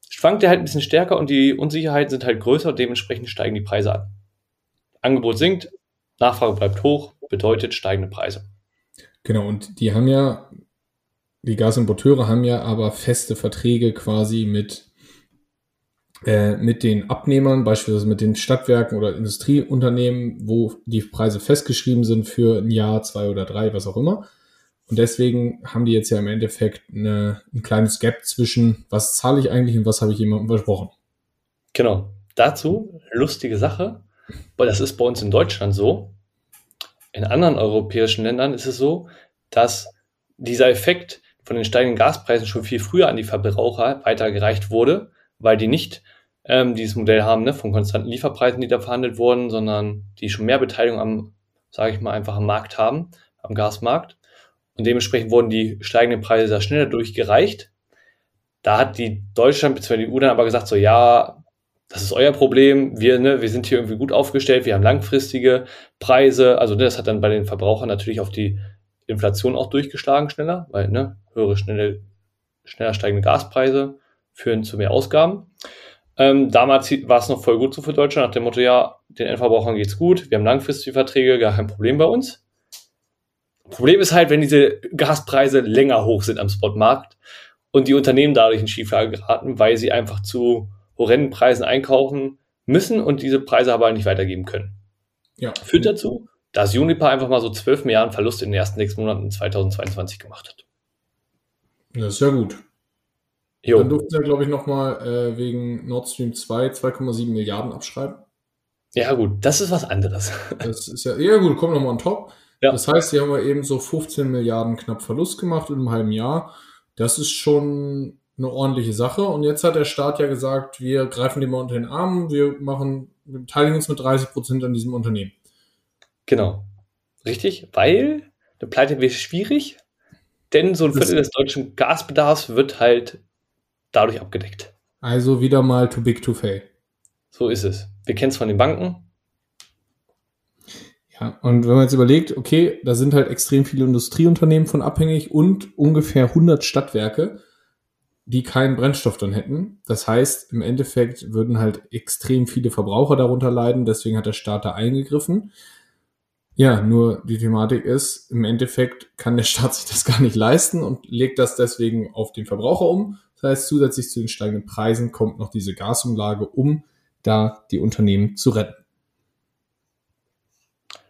schwankt der halt ein bisschen stärker und die Unsicherheiten sind halt größer und dementsprechend steigen die Preise an. Angebot sinkt, Nachfrage bleibt hoch, bedeutet steigende Preise. Genau, und die haben ja, die Gasimporteure haben ja aber feste Verträge quasi mit, äh, mit den Abnehmern, beispielsweise mit den Stadtwerken oder Industrieunternehmen, wo die Preise festgeschrieben sind für ein Jahr, zwei oder drei, was auch immer. Und deswegen haben die jetzt ja im Endeffekt eine, ein kleines Gap zwischen, was zahle ich eigentlich und was habe ich jemandem versprochen. Genau. Dazu lustige Sache, weil das ist bei uns in Deutschland so. In anderen europäischen Ländern ist es so, dass dieser Effekt von den steigenden Gaspreisen schon viel früher an die Verbraucher weitergereicht wurde, weil die nicht ähm, dieses Modell haben ne, von konstanten Lieferpreisen, die da verhandelt wurden, sondern die schon mehr Beteiligung am, sage ich mal, einfach am Markt haben, am Gasmarkt. Und dementsprechend wurden die steigenden Preise da schneller durchgereicht. Da hat die Deutschland bzw. die EU dann aber gesagt, so ja, das ist euer Problem, wir, ne, wir sind hier irgendwie gut aufgestellt, wir haben langfristige Preise. Also ne, das hat dann bei den Verbrauchern natürlich auf die Inflation auch durchgeschlagen schneller, weil ne, höhere, schnelle, schneller steigende Gaspreise führen zu mehr Ausgaben. Ähm, damals war es noch voll gut so für Deutschland, nach dem Motto, ja, den Endverbrauchern geht's gut, wir haben langfristige Verträge, gar kein Problem bei uns. Problem ist halt, wenn diese Gaspreise länger hoch sind am Spotmarkt und die Unternehmen dadurch in Schieflage geraten, weil sie einfach zu horrenden Preisen einkaufen müssen und diese Preise aber nicht weitergeben können. Ja. Führt dazu, dass Uniper einfach mal so 12 Milliarden Verlust in den ersten sechs Monaten 2022 gemacht hat. Das ist ja gut. Jo. Dann durften sie, glaube ich, nochmal äh, wegen Nord Stream 2 2,7 Milliarden abschreiben. Ja, gut, das ist was anderes. Das ist ja, ja gut, kommen nochmal on top. Ja. Das heißt, sie haben ja eben so 15 Milliarden knapp Verlust gemacht in einem halben Jahr. Das ist schon eine ordentliche Sache. Und jetzt hat der Staat ja gesagt, wir greifen dem mal unter den Arm, wir machen, wir beteiligen uns mit 30 Prozent an diesem Unternehmen. Genau. Richtig, weil eine Pleite wäre schwierig, denn so ein Viertel des deutschen Gasbedarfs wird halt dadurch abgedeckt. Also wieder mal too big to fail. So ist es. Wir kennen es von den Banken. Ja, und wenn man jetzt überlegt, okay, da sind halt extrem viele Industrieunternehmen von abhängig und ungefähr 100 Stadtwerke, die keinen Brennstoff dann hätten. Das heißt, im Endeffekt würden halt extrem viele Verbraucher darunter leiden. Deswegen hat der Staat da eingegriffen. Ja, nur die Thematik ist, im Endeffekt kann der Staat sich das gar nicht leisten und legt das deswegen auf den Verbraucher um. Das heißt, zusätzlich zu den steigenden Preisen kommt noch diese Gasumlage, um da die Unternehmen zu retten.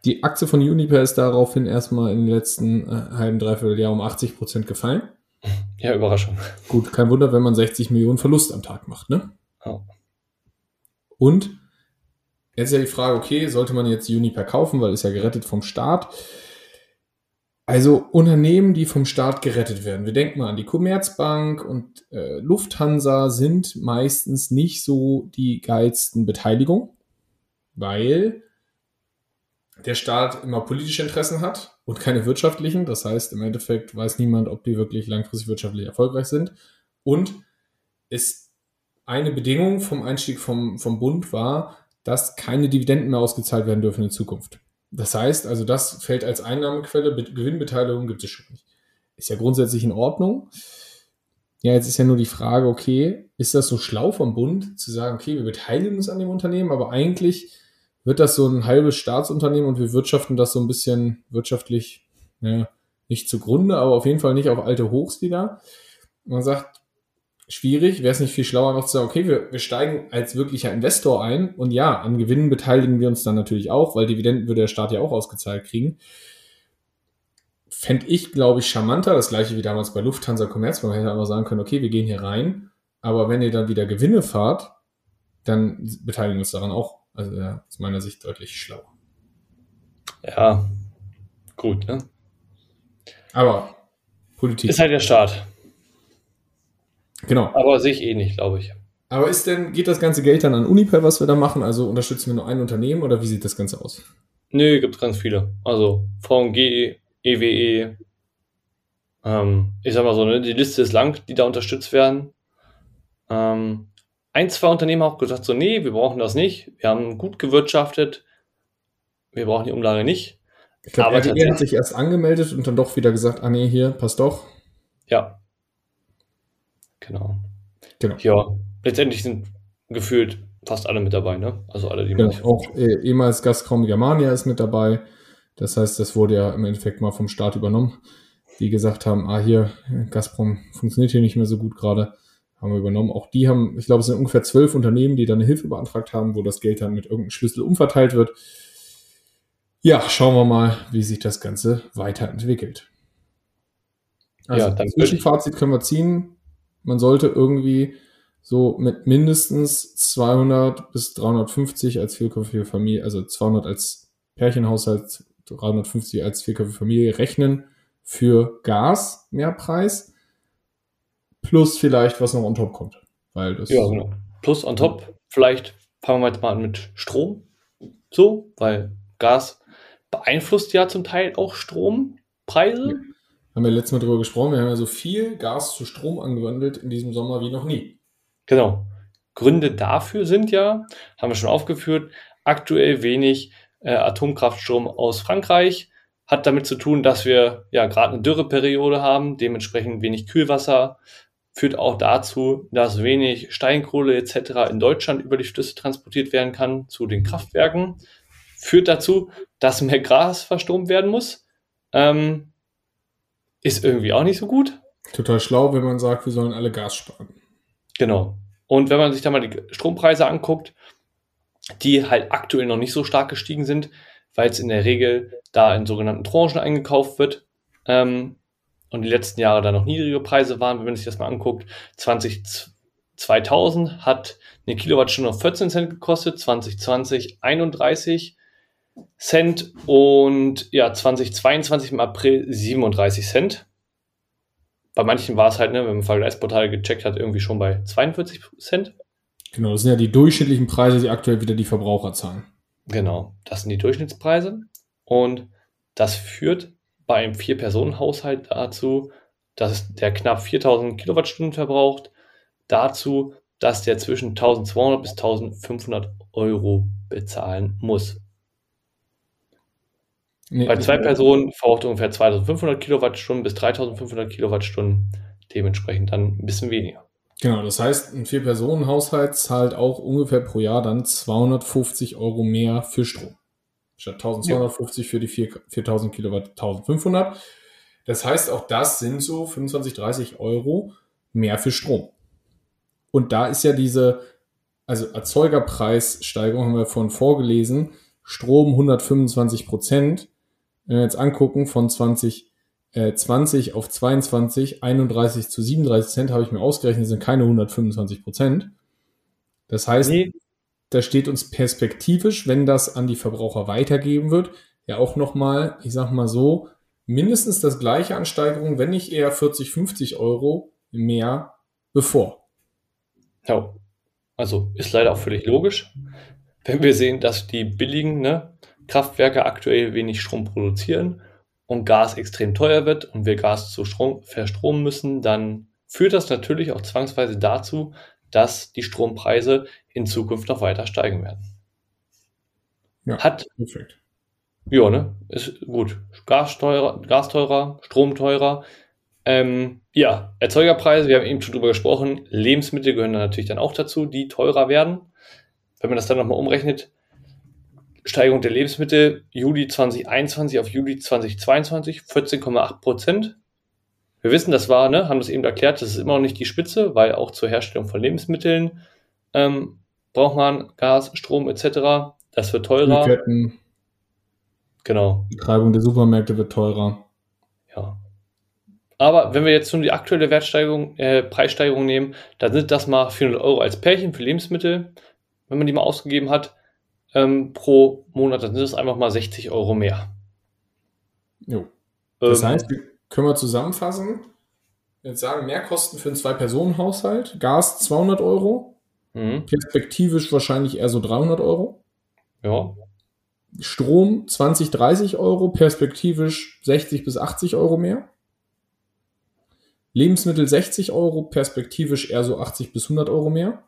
Die Aktie von Uniper ist daraufhin erstmal in den letzten äh, halben, dreiviertel Jahr um 80 Prozent gefallen. Ja, Überraschung. Gut, kein Wunder, wenn man 60 Millionen Verlust am Tag macht, ne? Oh. Und jetzt ist ja die Frage, okay, sollte man jetzt Uniper kaufen, weil ist ja gerettet vom Staat. Also Unternehmen, die vom Staat gerettet werden. Wir denken mal an die Commerzbank und äh, Lufthansa sind meistens nicht so die geilsten Beteiligungen, weil der Staat immer politische Interessen hat und keine wirtschaftlichen. Das heißt, im Endeffekt weiß niemand, ob die wirklich langfristig wirtschaftlich erfolgreich sind. Und ist eine Bedingung vom Einstieg vom, vom Bund war, dass keine Dividenden mehr ausgezahlt werden dürfen in Zukunft. Das heißt, also das fällt als Einnahmequelle, Gewinnbeteiligung gibt es schon nicht. Ist ja grundsätzlich in Ordnung. Ja, jetzt ist ja nur die Frage, okay, ist das so schlau vom Bund zu sagen, okay, wir beteiligen uns an dem Unternehmen, aber eigentlich wird das so ein halbes Staatsunternehmen und wir wirtschaften das so ein bisschen wirtschaftlich, ja, nicht zugrunde, aber auf jeden Fall nicht auf alte Hochs wieder. Man sagt, schwierig. Wäre es nicht viel schlauer, noch zu sagen, okay, wir, wir steigen als wirklicher Investor ein und ja, an Gewinnen beteiligen wir uns dann natürlich auch, weil Dividenden würde der Staat ja auch ausgezahlt kriegen. Fände ich, glaube ich, charmanter, das gleiche wie damals bei Lufthansa Commerzbank, hätte einfach sagen können, okay, wir gehen hier rein, aber wenn ihr dann wieder Gewinne fahrt, dann beteiligen wir uns daran auch. Also ja, aus meiner Sicht deutlich schlauer. Ja, gut, ne? Aber Politik. Ist halt der Staat. Genau. Aber sehe ich eh nicht, glaube ich. Aber ist denn, geht das ganze Geld dann an Uniper, was wir da machen? Also unterstützen wir nur ein Unternehmen oder wie sieht das Ganze aus? Nö, gibt ganz viele. Also VNG, EWE, ähm, ich sag mal so, ne, die Liste ist lang, die da unterstützt werden. Ähm, ein, zwei Unternehmen haben auch gesagt, so, nee, wir brauchen das nicht. Wir haben gut gewirtschaftet. Wir brauchen die Umlage nicht. Ich glaube, RTL hat sich erst angemeldet und dann doch wieder gesagt, ah nee, hier, passt doch. Ja, Genau. genau. Ja, letztendlich sind gefühlt fast alle mit dabei, ne? Also alle, die genau. Auch eh, ehemals Gazprom Germania ist mit dabei. Das heißt, das wurde ja im Endeffekt mal vom Staat übernommen. Die gesagt haben, ah hier, Gazprom funktioniert hier nicht mehr so gut gerade. Haben wir übernommen. Auch die haben, ich glaube, es sind ungefähr zwölf Unternehmen, die da eine Hilfe beantragt haben, wo das Geld dann mit irgendeinem Schlüssel umverteilt wird. Ja, schauen wir mal, wie sich das Ganze weiterentwickelt. Also, ja, dann Zwischenfazit können wir ziehen man sollte irgendwie so mit mindestens 200 bis 350 als vierköpfige Familie, also 200 als Pärchenhaushalt, 350 als vierköpfige Familie rechnen für Gas, Mehrpreis, plus vielleicht was noch on top kommt. Weil das ja, genau. Plus on top, vielleicht fangen wir jetzt mal an mit Strom. So, weil Gas beeinflusst ja zum Teil auch Strompreise. Ja haben wir letztes Mal drüber gesprochen, wir haben ja so viel Gas zu Strom angewandelt in diesem Sommer wie noch nie. Genau. Gründe dafür sind ja, haben wir schon aufgeführt, aktuell wenig äh, Atomkraftstrom aus Frankreich. Hat damit zu tun, dass wir ja gerade eine Dürreperiode haben, dementsprechend wenig Kühlwasser. Führt auch dazu, dass wenig Steinkohle etc. in Deutschland über die Flüsse transportiert werden kann zu den Kraftwerken. Führt dazu, dass mehr Gas verstromt werden muss. Ähm, ist irgendwie auch nicht so gut. Total schlau, wenn man sagt, wir sollen alle Gas sparen. Genau. Und wenn man sich da mal die Strompreise anguckt, die halt aktuell noch nicht so stark gestiegen sind, weil es in der Regel da in sogenannten Tranchen eingekauft wird, ähm, und die letzten Jahre dann noch niedrige Preise waren, wenn man sich das mal anguckt. 20, 2000 hat eine Kilowattstunde auf 14 Cent gekostet, 2020 31 Cent und ja, 2022 im April 37 Cent. Bei manchen war es halt, ne, wenn man Vergleichsportale gecheckt hat, irgendwie schon bei 42 Cent. Genau, das sind ja die durchschnittlichen Preise, die aktuell wieder die Verbraucher zahlen. Genau, das sind die Durchschnittspreise. Und das führt bei einem Vier-Personen-Haushalt dazu, dass der knapp 4000 Kilowattstunden verbraucht, dazu, dass der zwischen 1200 bis 1500 Euro bezahlen muss. Nee, bei zwei Personen verbraucht ungefähr 2500 Kilowattstunden bis 3500 Kilowattstunden, dementsprechend dann ein bisschen weniger. Genau, das heißt, ein Vier-Personen-Haushalt zahlt auch ungefähr pro Jahr dann 250 Euro mehr für Strom. Statt 1250 ja. für die 4000 Kilowatt 1500. Das heißt, auch das sind so 25, 30 Euro mehr für Strom. Und da ist ja diese, also Erzeugerpreissteigerung haben wir vorhin vorgelesen, Strom 125 Prozent. Wenn wir jetzt angucken von 20 äh, 20 auf 22, 31 zu 37 Cent habe ich mir ausgerechnet, sind keine 125 Prozent. Das heißt, nee. da steht uns perspektivisch, wenn das an die Verbraucher weitergeben wird, ja auch nochmal, ich sag mal so, mindestens das gleiche an Steigerung, wenn nicht eher 40, 50 Euro mehr bevor. Ja, also ist leider auch völlig logisch. Wenn wir sehen, dass die billigen ne, Kraftwerke aktuell wenig Strom produzieren und Gas extrem teuer wird und wir Gas zu Strom verstromen müssen, dann führt das natürlich auch zwangsweise dazu, dass die Strompreise in Zukunft noch weiter steigen werden. Ja, Hat, perfekt. Ja, ne, ist gut. Gas teurer, Gas teurer Strom teurer. Ähm, ja, Erzeugerpreise, wir haben eben schon drüber gesprochen. Lebensmittel gehören dann natürlich dann auch dazu, die teurer werden. Wenn man das dann nochmal umrechnet, Steigerung der Lebensmittel Juli 2021 auf Juli 2022 14,8 Prozent. Wir wissen, das war, ne, haben das eben erklärt, das ist immer noch nicht die Spitze, weil auch zur Herstellung von Lebensmitteln ähm, braucht man Gas, Strom etc. Das wird teurer. Lieferketten. Genau. Die Treibung der Supermärkte wird teurer. Ja. Aber wenn wir jetzt nun die aktuelle Wertsteigerung, äh, Preissteigerung nehmen, dann sind das mal 400 Euro als Pärchen für Lebensmittel, wenn man die mal ausgegeben hat ähm, pro Monat, dann sind es einfach mal 60 Euro mehr. Jo. Das ähm, heißt, können wir zusammenfassen, jetzt sagen, Mehrkosten für einen Zwei-Personen-Haushalt, Gas 200 Euro, mhm. perspektivisch wahrscheinlich eher so 300 Euro. Ja. Strom 20, 30 Euro, perspektivisch 60 bis 80 Euro mehr. Lebensmittel 60 Euro, perspektivisch eher so 80 bis 100 Euro mehr.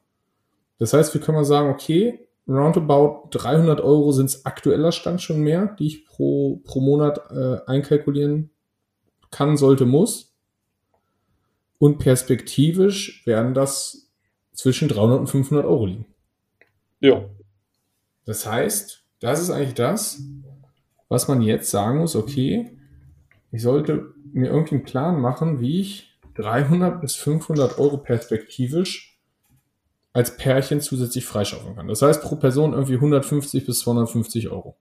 Das heißt, wir können mal sagen, okay, roundabout 300 Euro sind es aktueller Stand schon mehr, die ich pro, pro Monat äh, einkalkulieren kann, sollte, muss. Und perspektivisch werden das zwischen 300 und 500 Euro liegen. Ja. Das heißt, das ist eigentlich das, was man jetzt sagen muss, okay, ich sollte mir irgendwie einen Plan machen, wie ich 300 bis 500 Euro perspektivisch als Pärchen zusätzlich freischaufeln kann. Das heißt pro Person irgendwie 150 bis 250 Euro.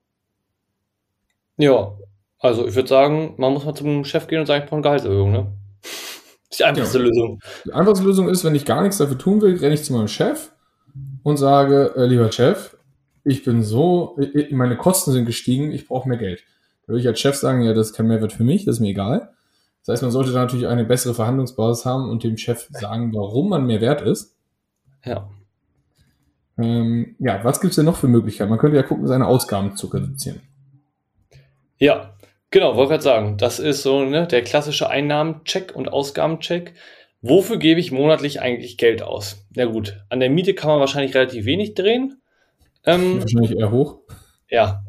Ja, also ich würde sagen, man muss mal zum Chef gehen und sagen, ich brauche eine Gehaltserhöhung, ne? Das ist die einfachste ja. Lösung. Die einfachste Lösung ist, wenn ich gar nichts dafür tun will, renne ich zu meinem Chef und sage, äh, lieber Chef, ich bin so, meine Kosten sind gestiegen, ich brauche mehr Geld. Da würde ich als Chef sagen, ja, das ist kein Mehrwert für mich, das ist mir egal. Das heißt, man sollte da natürlich eine bessere Verhandlungsbasis haben und dem Chef sagen, warum man mehr wert ist. Ja. Ähm, ja, was gibt es denn noch für Möglichkeiten? Man könnte ja gucken, seine Ausgaben zu reduzieren. Ja, genau, wollte gerade sagen, das ist so ne, der klassische Einnahmencheck und Ausgabencheck. Wofür gebe ich monatlich eigentlich Geld aus? Na gut, an der Miete kann man wahrscheinlich relativ wenig drehen. Ähm, wahrscheinlich eher hoch. Ja.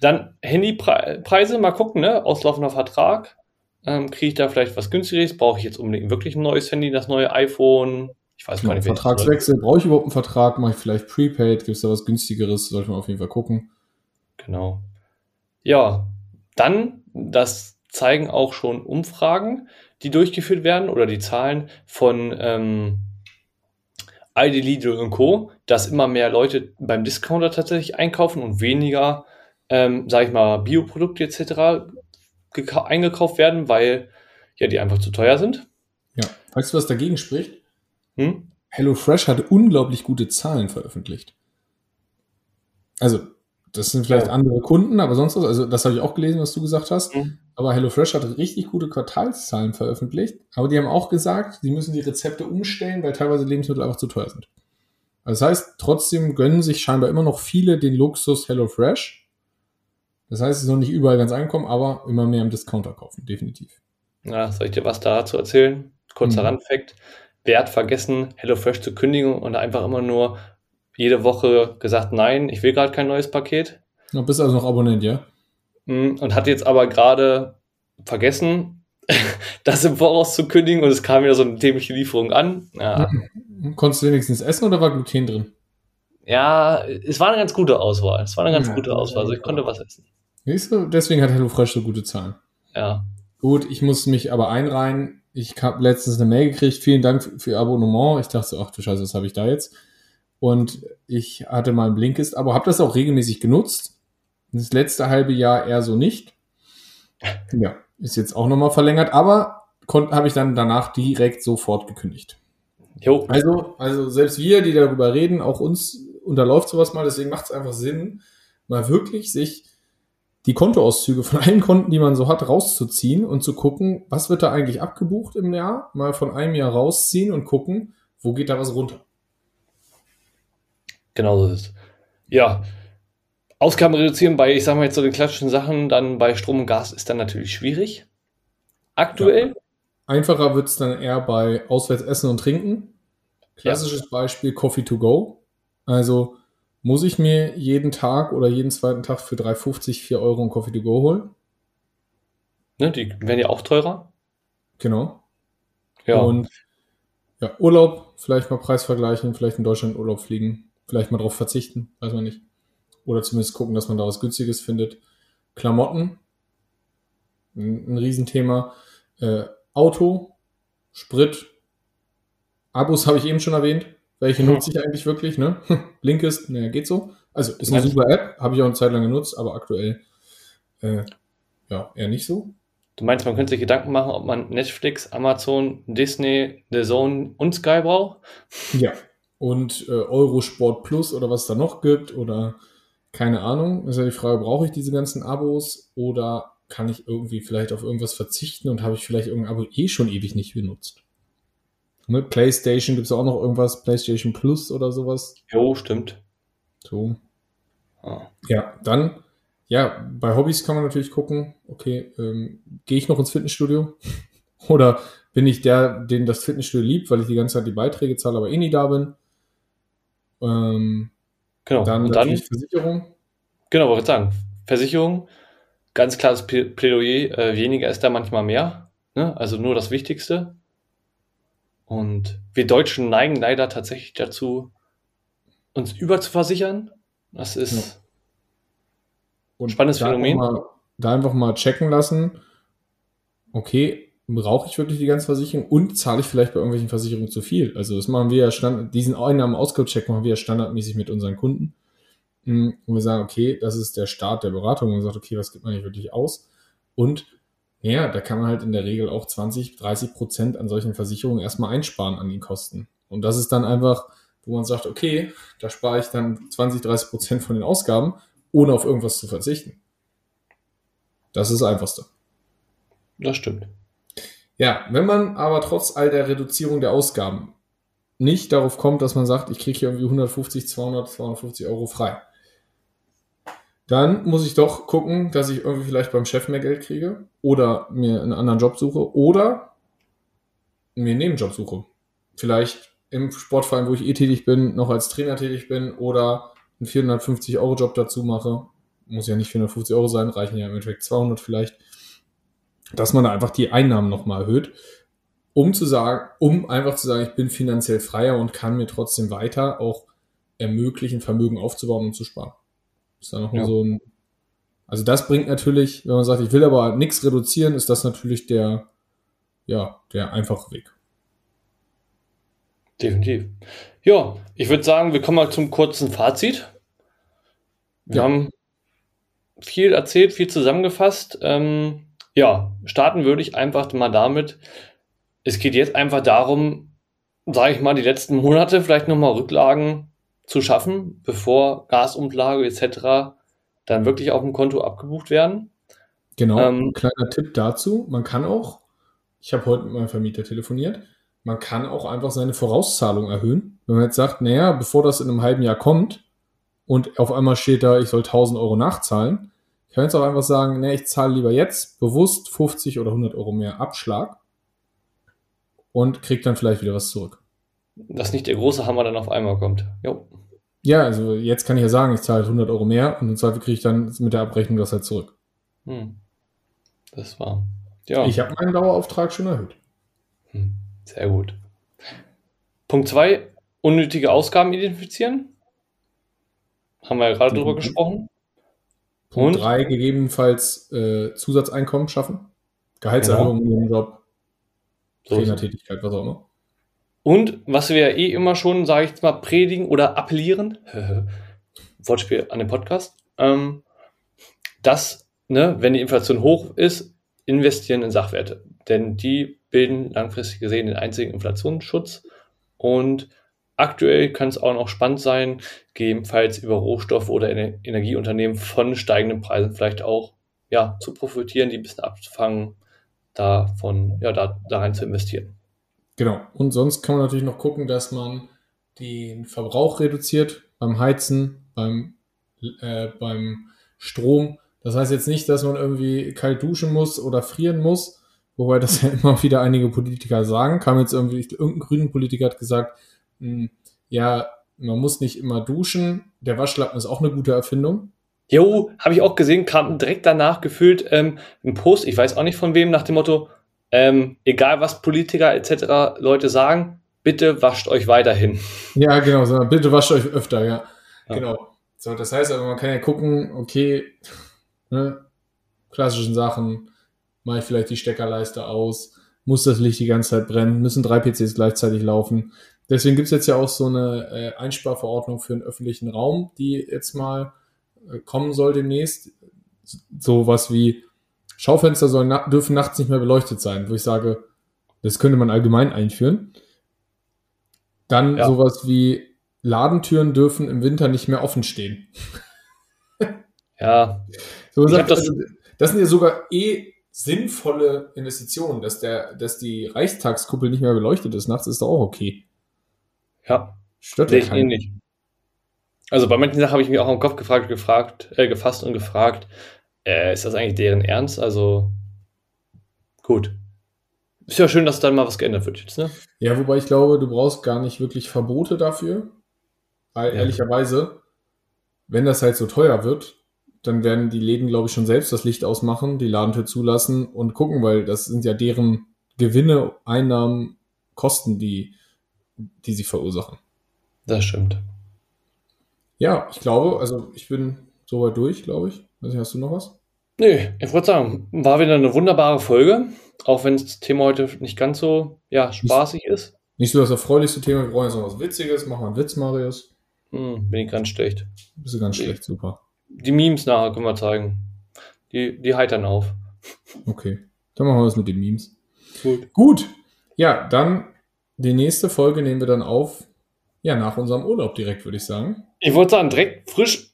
Dann Handypreise, mal gucken, ne? Auslaufender Vertrag. Ähm, Kriege ich da vielleicht was günstigeres? Brauche ich jetzt unbedingt wirklich ein neues Handy, das neue iPhone ich weiß gar nicht, Vertragswechsel, brauche ich überhaupt einen Vertrag? Mache ich vielleicht Prepaid? Gibt es da was günstigeres? Sollte man auf jeden Fall gucken. Genau. Ja, dann, das zeigen auch schon Umfragen, die durchgeführt werden oder die Zahlen von ähm, ID Lidl und Co., dass immer mehr Leute beim Discounter tatsächlich einkaufen und weniger, ähm, sage ich mal, Bioprodukte etc. eingekauft werden, weil ja, die einfach zu teuer sind. Ja. Weißt du, was dagegen spricht? Hm? HelloFresh hat unglaublich gute Zahlen veröffentlicht. Also, das sind vielleicht Ja. andere Kunden, aber sonst was. Also, das habe ich auch gelesen, was du gesagt hast. Hm. Aber HelloFresh hat richtig gute Quartalszahlen veröffentlicht. Aber die haben auch gesagt, sie müssen die Rezepte umstellen, weil teilweise Lebensmittel einfach zu teuer sind. Also das heißt, trotzdem gönnen sich scheinbar immer noch viele den Luxus HelloFresh. Das heißt, es ist noch nicht überall ganz angekommen, aber immer mehr im Discounter kaufen, definitiv. Ja, soll ich dir was dazu erzählen? Kurzer Mhm. Randfact. Wer hat vergessen, HelloFresh zu kündigen und einfach immer nur jede Woche gesagt, nein, ich will gerade kein neues Paket? Du bist also noch Abonnent, ja? Mm, Und hat jetzt aber gerade vergessen, das im Voraus zu kündigen und es kam wieder so eine dämliche Lieferung an. Ja, Konntest du wenigstens essen oder war Gluten drin? ja es war eine ganz gute Auswahl. Es war eine ganz Ja, gute Auswahl. Also ich konnte was essen. Siehst du, deswegen hat HelloFresh so gute Zahlen. Ja. Gut, ich muss mich aber einreihen. Ich habe letztens eine Mail gekriegt. Vielen Dank für Ihr Abonnement. Ich dachte, ach du Scheiße, was habe ich da jetzt? Und ich hatte mal ein Blinkist-Abo, habe das auch regelmäßig genutzt. Das letzte halbe Jahr eher so nicht. Ja, ist jetzt auch nochmal verlängert, aber habe ich dann danach direkt sofort gekündigt. Jo. Also, also selbst wir, die darüber reden, auch uns unterläuft sowas mal, deswegen macht es einfach Sinn, mal wirklich sich die Kontoauszüge von allen Konten, die man so hat, rauszuziehen und zu gucken, was wird da eigentlich abgebucht im Jahr, mal von einem Jahr rausziehen und gucken, wo geht da was runter. Genau so ist es. Ja. Ausgaben reduzieren bei, ich sag mal jetzt so den klassischen Sachen, dann bei Strom und Gas ist dann natürlich schwierig. Aktuell. Einfacher wird es dann eher bei Auswärtsessen und Trinken. Klassisches Beispiel Coffee to go. Also muss ich mir jeden Tag oder jeden zweiten Tag für 3,50, 4 Euro einen Coffee to go holen? Ne, die werden ja auch teurer. Genau. Ja. Und ja, Urlaub, vielleicht mal Preis vergleichen, vielleicht in Deutschland Urlaub fliegen, vielleicht mal drauf verzichten, weiß man nicht. Oder zumindest gucken, dass man da was Günstiges findet. Klamotten, ein, ein Riesenthema. Äh, Auto, Sprit, Abos habe ich eben schon erwähnt. Welche nutze ich eigentlich wirklich, ne? Blinkist, naja, geht so. Also ist eine super App, habe ich auch eine Zeit lang genutzt, aber aktuell äh, ja, eher nicht so. Du meinst, man könnte sich Gedanken machen, ob man Netflix, Amazon, Disney, The Zone und Sky braucht? Ja. Und äh, Eurosport Plus oder was es da noch gibt oder keine Ahnung. Ist ja die Frage, brauche ich diese ganzen Abos oder kann ich irgendwie vielleicht auf irgendwas verzichten und habe ich vielleicht irgendein Abo eh schon ewig nicht benutzt? Ne? PlayStation gibt es auch noch irgendwas, PlayStation Plus oder sowas. Jo, stimmt. So. Ah. Ja, dann, ja, bei Hobbys kann man natürlich gucken, okay, ähm, gehe ich noch ins Fitnessstudio? Oder bin ich der, den das Fitnessstudio liebt, weil ich die ganze Zeit die Beiträge zahle, aber eh nie da bin? Ähm, Genau. dann und dann, Versicherung. genau, wollte ich sagen, Versicherung, ganz klares Plä- Plädoyer, äh, weniger ist da manchmal mehr. Ne? Also nur das Wichtigste. Und wir Deutschen neigen leider tatsächlich dazu, uns überzuversichern. Das ist Und Spannendes da Phänomen. Einfach mal, da einfach mal checken lassen, okay, brauche ich wirklich die ganze Versicherung und zahle ich vielleicht bei irgendwelchen Versicherungen zu viel? Also das machen wir ja Standard, diesen Einnahmen-Ausgabencheck machen wir ja standardmäßig mit unseren Kunden. Mm, Und wir sagen, okay, das ist der Start der Beratung und man sagt, okay, was gibt man nicht wirklich aus? Und ja, da kann man halt in der Regel auch 20, 30 Prozent an solchen Versicherungen erstmal einsparen an den Kosten. Und das ist dann einfach, wo man sagt, okay, da spare ich dann 20, 30 Prozent von den Ausgaben, ohne auf irgendwas zu verzichten. Das ist das Einfachste. das stimmt. Ja, wenn man aber trotz all der Reduzierung der Ausgaben nicht darauf kommt, dass man sagt, ich kriege hier irgendwie 150, 200, 250 Euro frei, dann muss ich doch gucken, dass ich irgendwie vielleicht beim Chef mehr Geld kriege oder mir einen anderen Job suche oder mir einen Nebenjob suche. Vielleicht im Sportverein, wo ich eh tätig bin, noch als Trainer tätig bin oder einen 450 Euro Job dazu mache. Muss ja nicht 450 Euro sein, reichen ja im Endeffekt 200 vielleicht dass man da einfach die Einnahmen nochmal erhöht, um zu sagen, um einfach zu sagen, ich bin finanziell freier und kann mir trotzdem weiter auch ermöglichen, Vermögen aufzubauen und zu sparen. Ist da nochmal Ja. so ein, also das bringt natürlich, wenn man sagt, ich will aber nichts reduzieren, ist das natürlich der, ja, der einfache Weg. Definitiv. Ja, ich würde sagen, wir kommen mal zum kurzen Fazit. Wir Ja. haben viel erzählt, viel zusammengefasst. Ähm, Ja, starten würde ich einfach mal damit. Es geht jetzt einfach darum, sage ich mal, die letzten Monate vielleicht nochmal Rücklagen zu schaffen, bevor Gasumlage etc. dann wirklich auf dem Konto abgebucht werden. Genau, Ähm, ein kleiner Tipp dazu. Man kann auch, ich habe heute mit meinem Vermieter telefoniert, man kann auch einfach seine Vorauszahlung erhöhen. Wenn man jetzt sagt, naja, bevor das in einem halben Jahr kommt und auf einmal steht da, ich soll 1000 Euro nachzahlen, ich kann jetzt auch einfach sagen, nee, ich zahle lieber jetzt bewusst 50 oder 100 Euro mehr Abschlag und krieg dann vielleicht wieder was zurück. Dass nicht der große Hammer dann auf einmal kommt. Jo. Ja, also jetzt kann ich ja sagen, ich zahle halt 100 Euro mehr und im Zweifel kriege ich dann mit der Abrechnung das halt zurück. Hm. Das war. Ja. Ich habe meinen Dauerauftrag schon erhöht. Hm. Sehr gut. Punkt 2, unnötige Ausgaben identifizieren. Haben wir ja gerade drüber Mhm. gesprochen. Punkt Und? 3 gegebenenfalls äh, Zusatzeinkommen schaffen. Gehaltserhöhung im Job, So. Trainertätigkeit, was auch immer. Und was wir ja eh immer schon, sage ich jetzt mal, predigen oder appellieren, Wortspiel an den Podcast, ähm, dass, ne, wenn die Inflation hoch ist, investieren in Sachwerte. Denn die bilden langfristig gesehen den einzigen Inflationsschutz. Und aktuell kann es auch noch spannend sein, gegebenenfalls über Rohstoffe oder Ener- Energieunternehmen von steigenden Preisen vielleicht auch ja, zu profitieren, die ein bisschen abzufangen, davon, ja, da, da rein zu investieren. Genau. Und sonst kann man natürlich noch gucken, dass man den Verbrauch reduziert beim Heizen, beim, äh, beim Strom. Das heißt jetzt nicht, dass man irgendwie kalt duschen muss oder frieren muss, wobei das ja immer wieder einige Politiker sagen. Kam jetzt irgendwie, irgendein grünen Politiker hat gesagt, mh, ja, man muss nicht immer duschen. Der Waschlappen ist auch eine gute Erfindung. Jo, habe ich auch gesehen, kam direkt danach gefühlt ähm, ein Post, ich weiß auch nicht von wem, nach dem Motto, ähm, egal was Politiker etc. Leute sagen, bitte wascht euch weiterhin. Ja, genau, sondern bitte wascht euch öfter, ja. Ja. Genau. So, das heißt aber, man kann ja gucken, okay, ne, klassischen Sachen, mache ich vielleicht die Steckerleiste aus, muss das Licht die ganze Zeit brennen, müssen drei PCs gleichzeitig laufen. Deswegen gibt's jetzt ja auch so eine äh, Einsparverordnung für den öffentlichen Raum, die jetzt mal äh, kommen soll demnächst. So was wie Schaufenster sollen na dürfen nachts nicht mehr beleuchtet sein, wo ich sage, das könnte man allgemein einführen. Dann Ja. sowas wie Ladentüren dürfen im Winter nicht mehr offen stehen. Ja, So gesagt, das- also, das sind ja sogar eh sinnvolle Investitionen, dass der, dass die Reichstagskuppel nicht mehr beleuchtet ist nachts, ist doch auch okay. ja, Stört ja keinen. ähnlich. Also bei manchen Sachen habe ich mich auch am Kopf gefragt, gefragt, äh, gefasst und gefragt, äh, ist das eigentlich deren Ernst? Also gut. Ist ja schön, dass dann mal was geändert wird jetzt, ne? Ja, wobei ich glaube, du brauchst gar nicht wirklich Verbote dafür. Weil Ja. ehrlicherweise, wenn das halt so teuer wird, dann werden die Läden, glaube ich, schon selbst das Licht ausmachen, die Ladentür zulassen und gucken, weil das sind ja deren Gewinne, Einnahmen, Kosten, die, die sie verursachen. Das stimmt. Ja, ich glaube, also ich bin soweit durch, glaube ich. Hast du noch was? Nee, ich würde sagen, war wieder eine wunderbare Folge, auch wenn das Thema heute nicht ganz so ja, spaßig ist. Nicht so das erfreulichste Thema, wir brauchen jetzt noch was Witziges. Mach mal einen Witz, Marius. Hm, bin ich ganz schlecht. Bist du ganz schlecht, super. Die Memes nachher können wir zeigen. Die, die heitern auf. Okay, dann machen wir das mit den Memes. Gut. Gut, ja, dann die nächste Folge nehmen wir dann auf, ja, nach unserem Urlaub direkt, würde ich sagen. Ich wollte sagen, direkt frisch.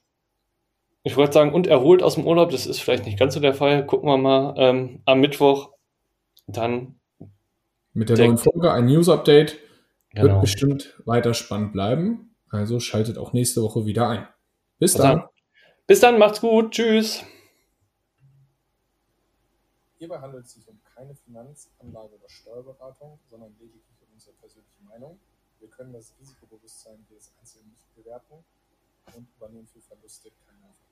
Ich wollte sagen, und erholt aus dem Urlaub. Das ist vielleicht nicht ganz so der Fall. Gucken wir mal ähm, am Mittwoch. Dann, Mit der neuen Folge, ein News-Update, wird genau. bestimmt weiter spannend bleiben. Also schaltet auch nächste Woche wieder ein. Bis Was dann. Bis dann, macht's gut. Tschüss. Hierbei handelt es sich um keine Finanz-, Anlage- oder Steuerberatung, sondern lediglich um unsere persönliche Meinung. Wir können das Risikobewusstsein jedes Einzelnen nicht bewerten und übernehmen für Verluste keine Verantwortung.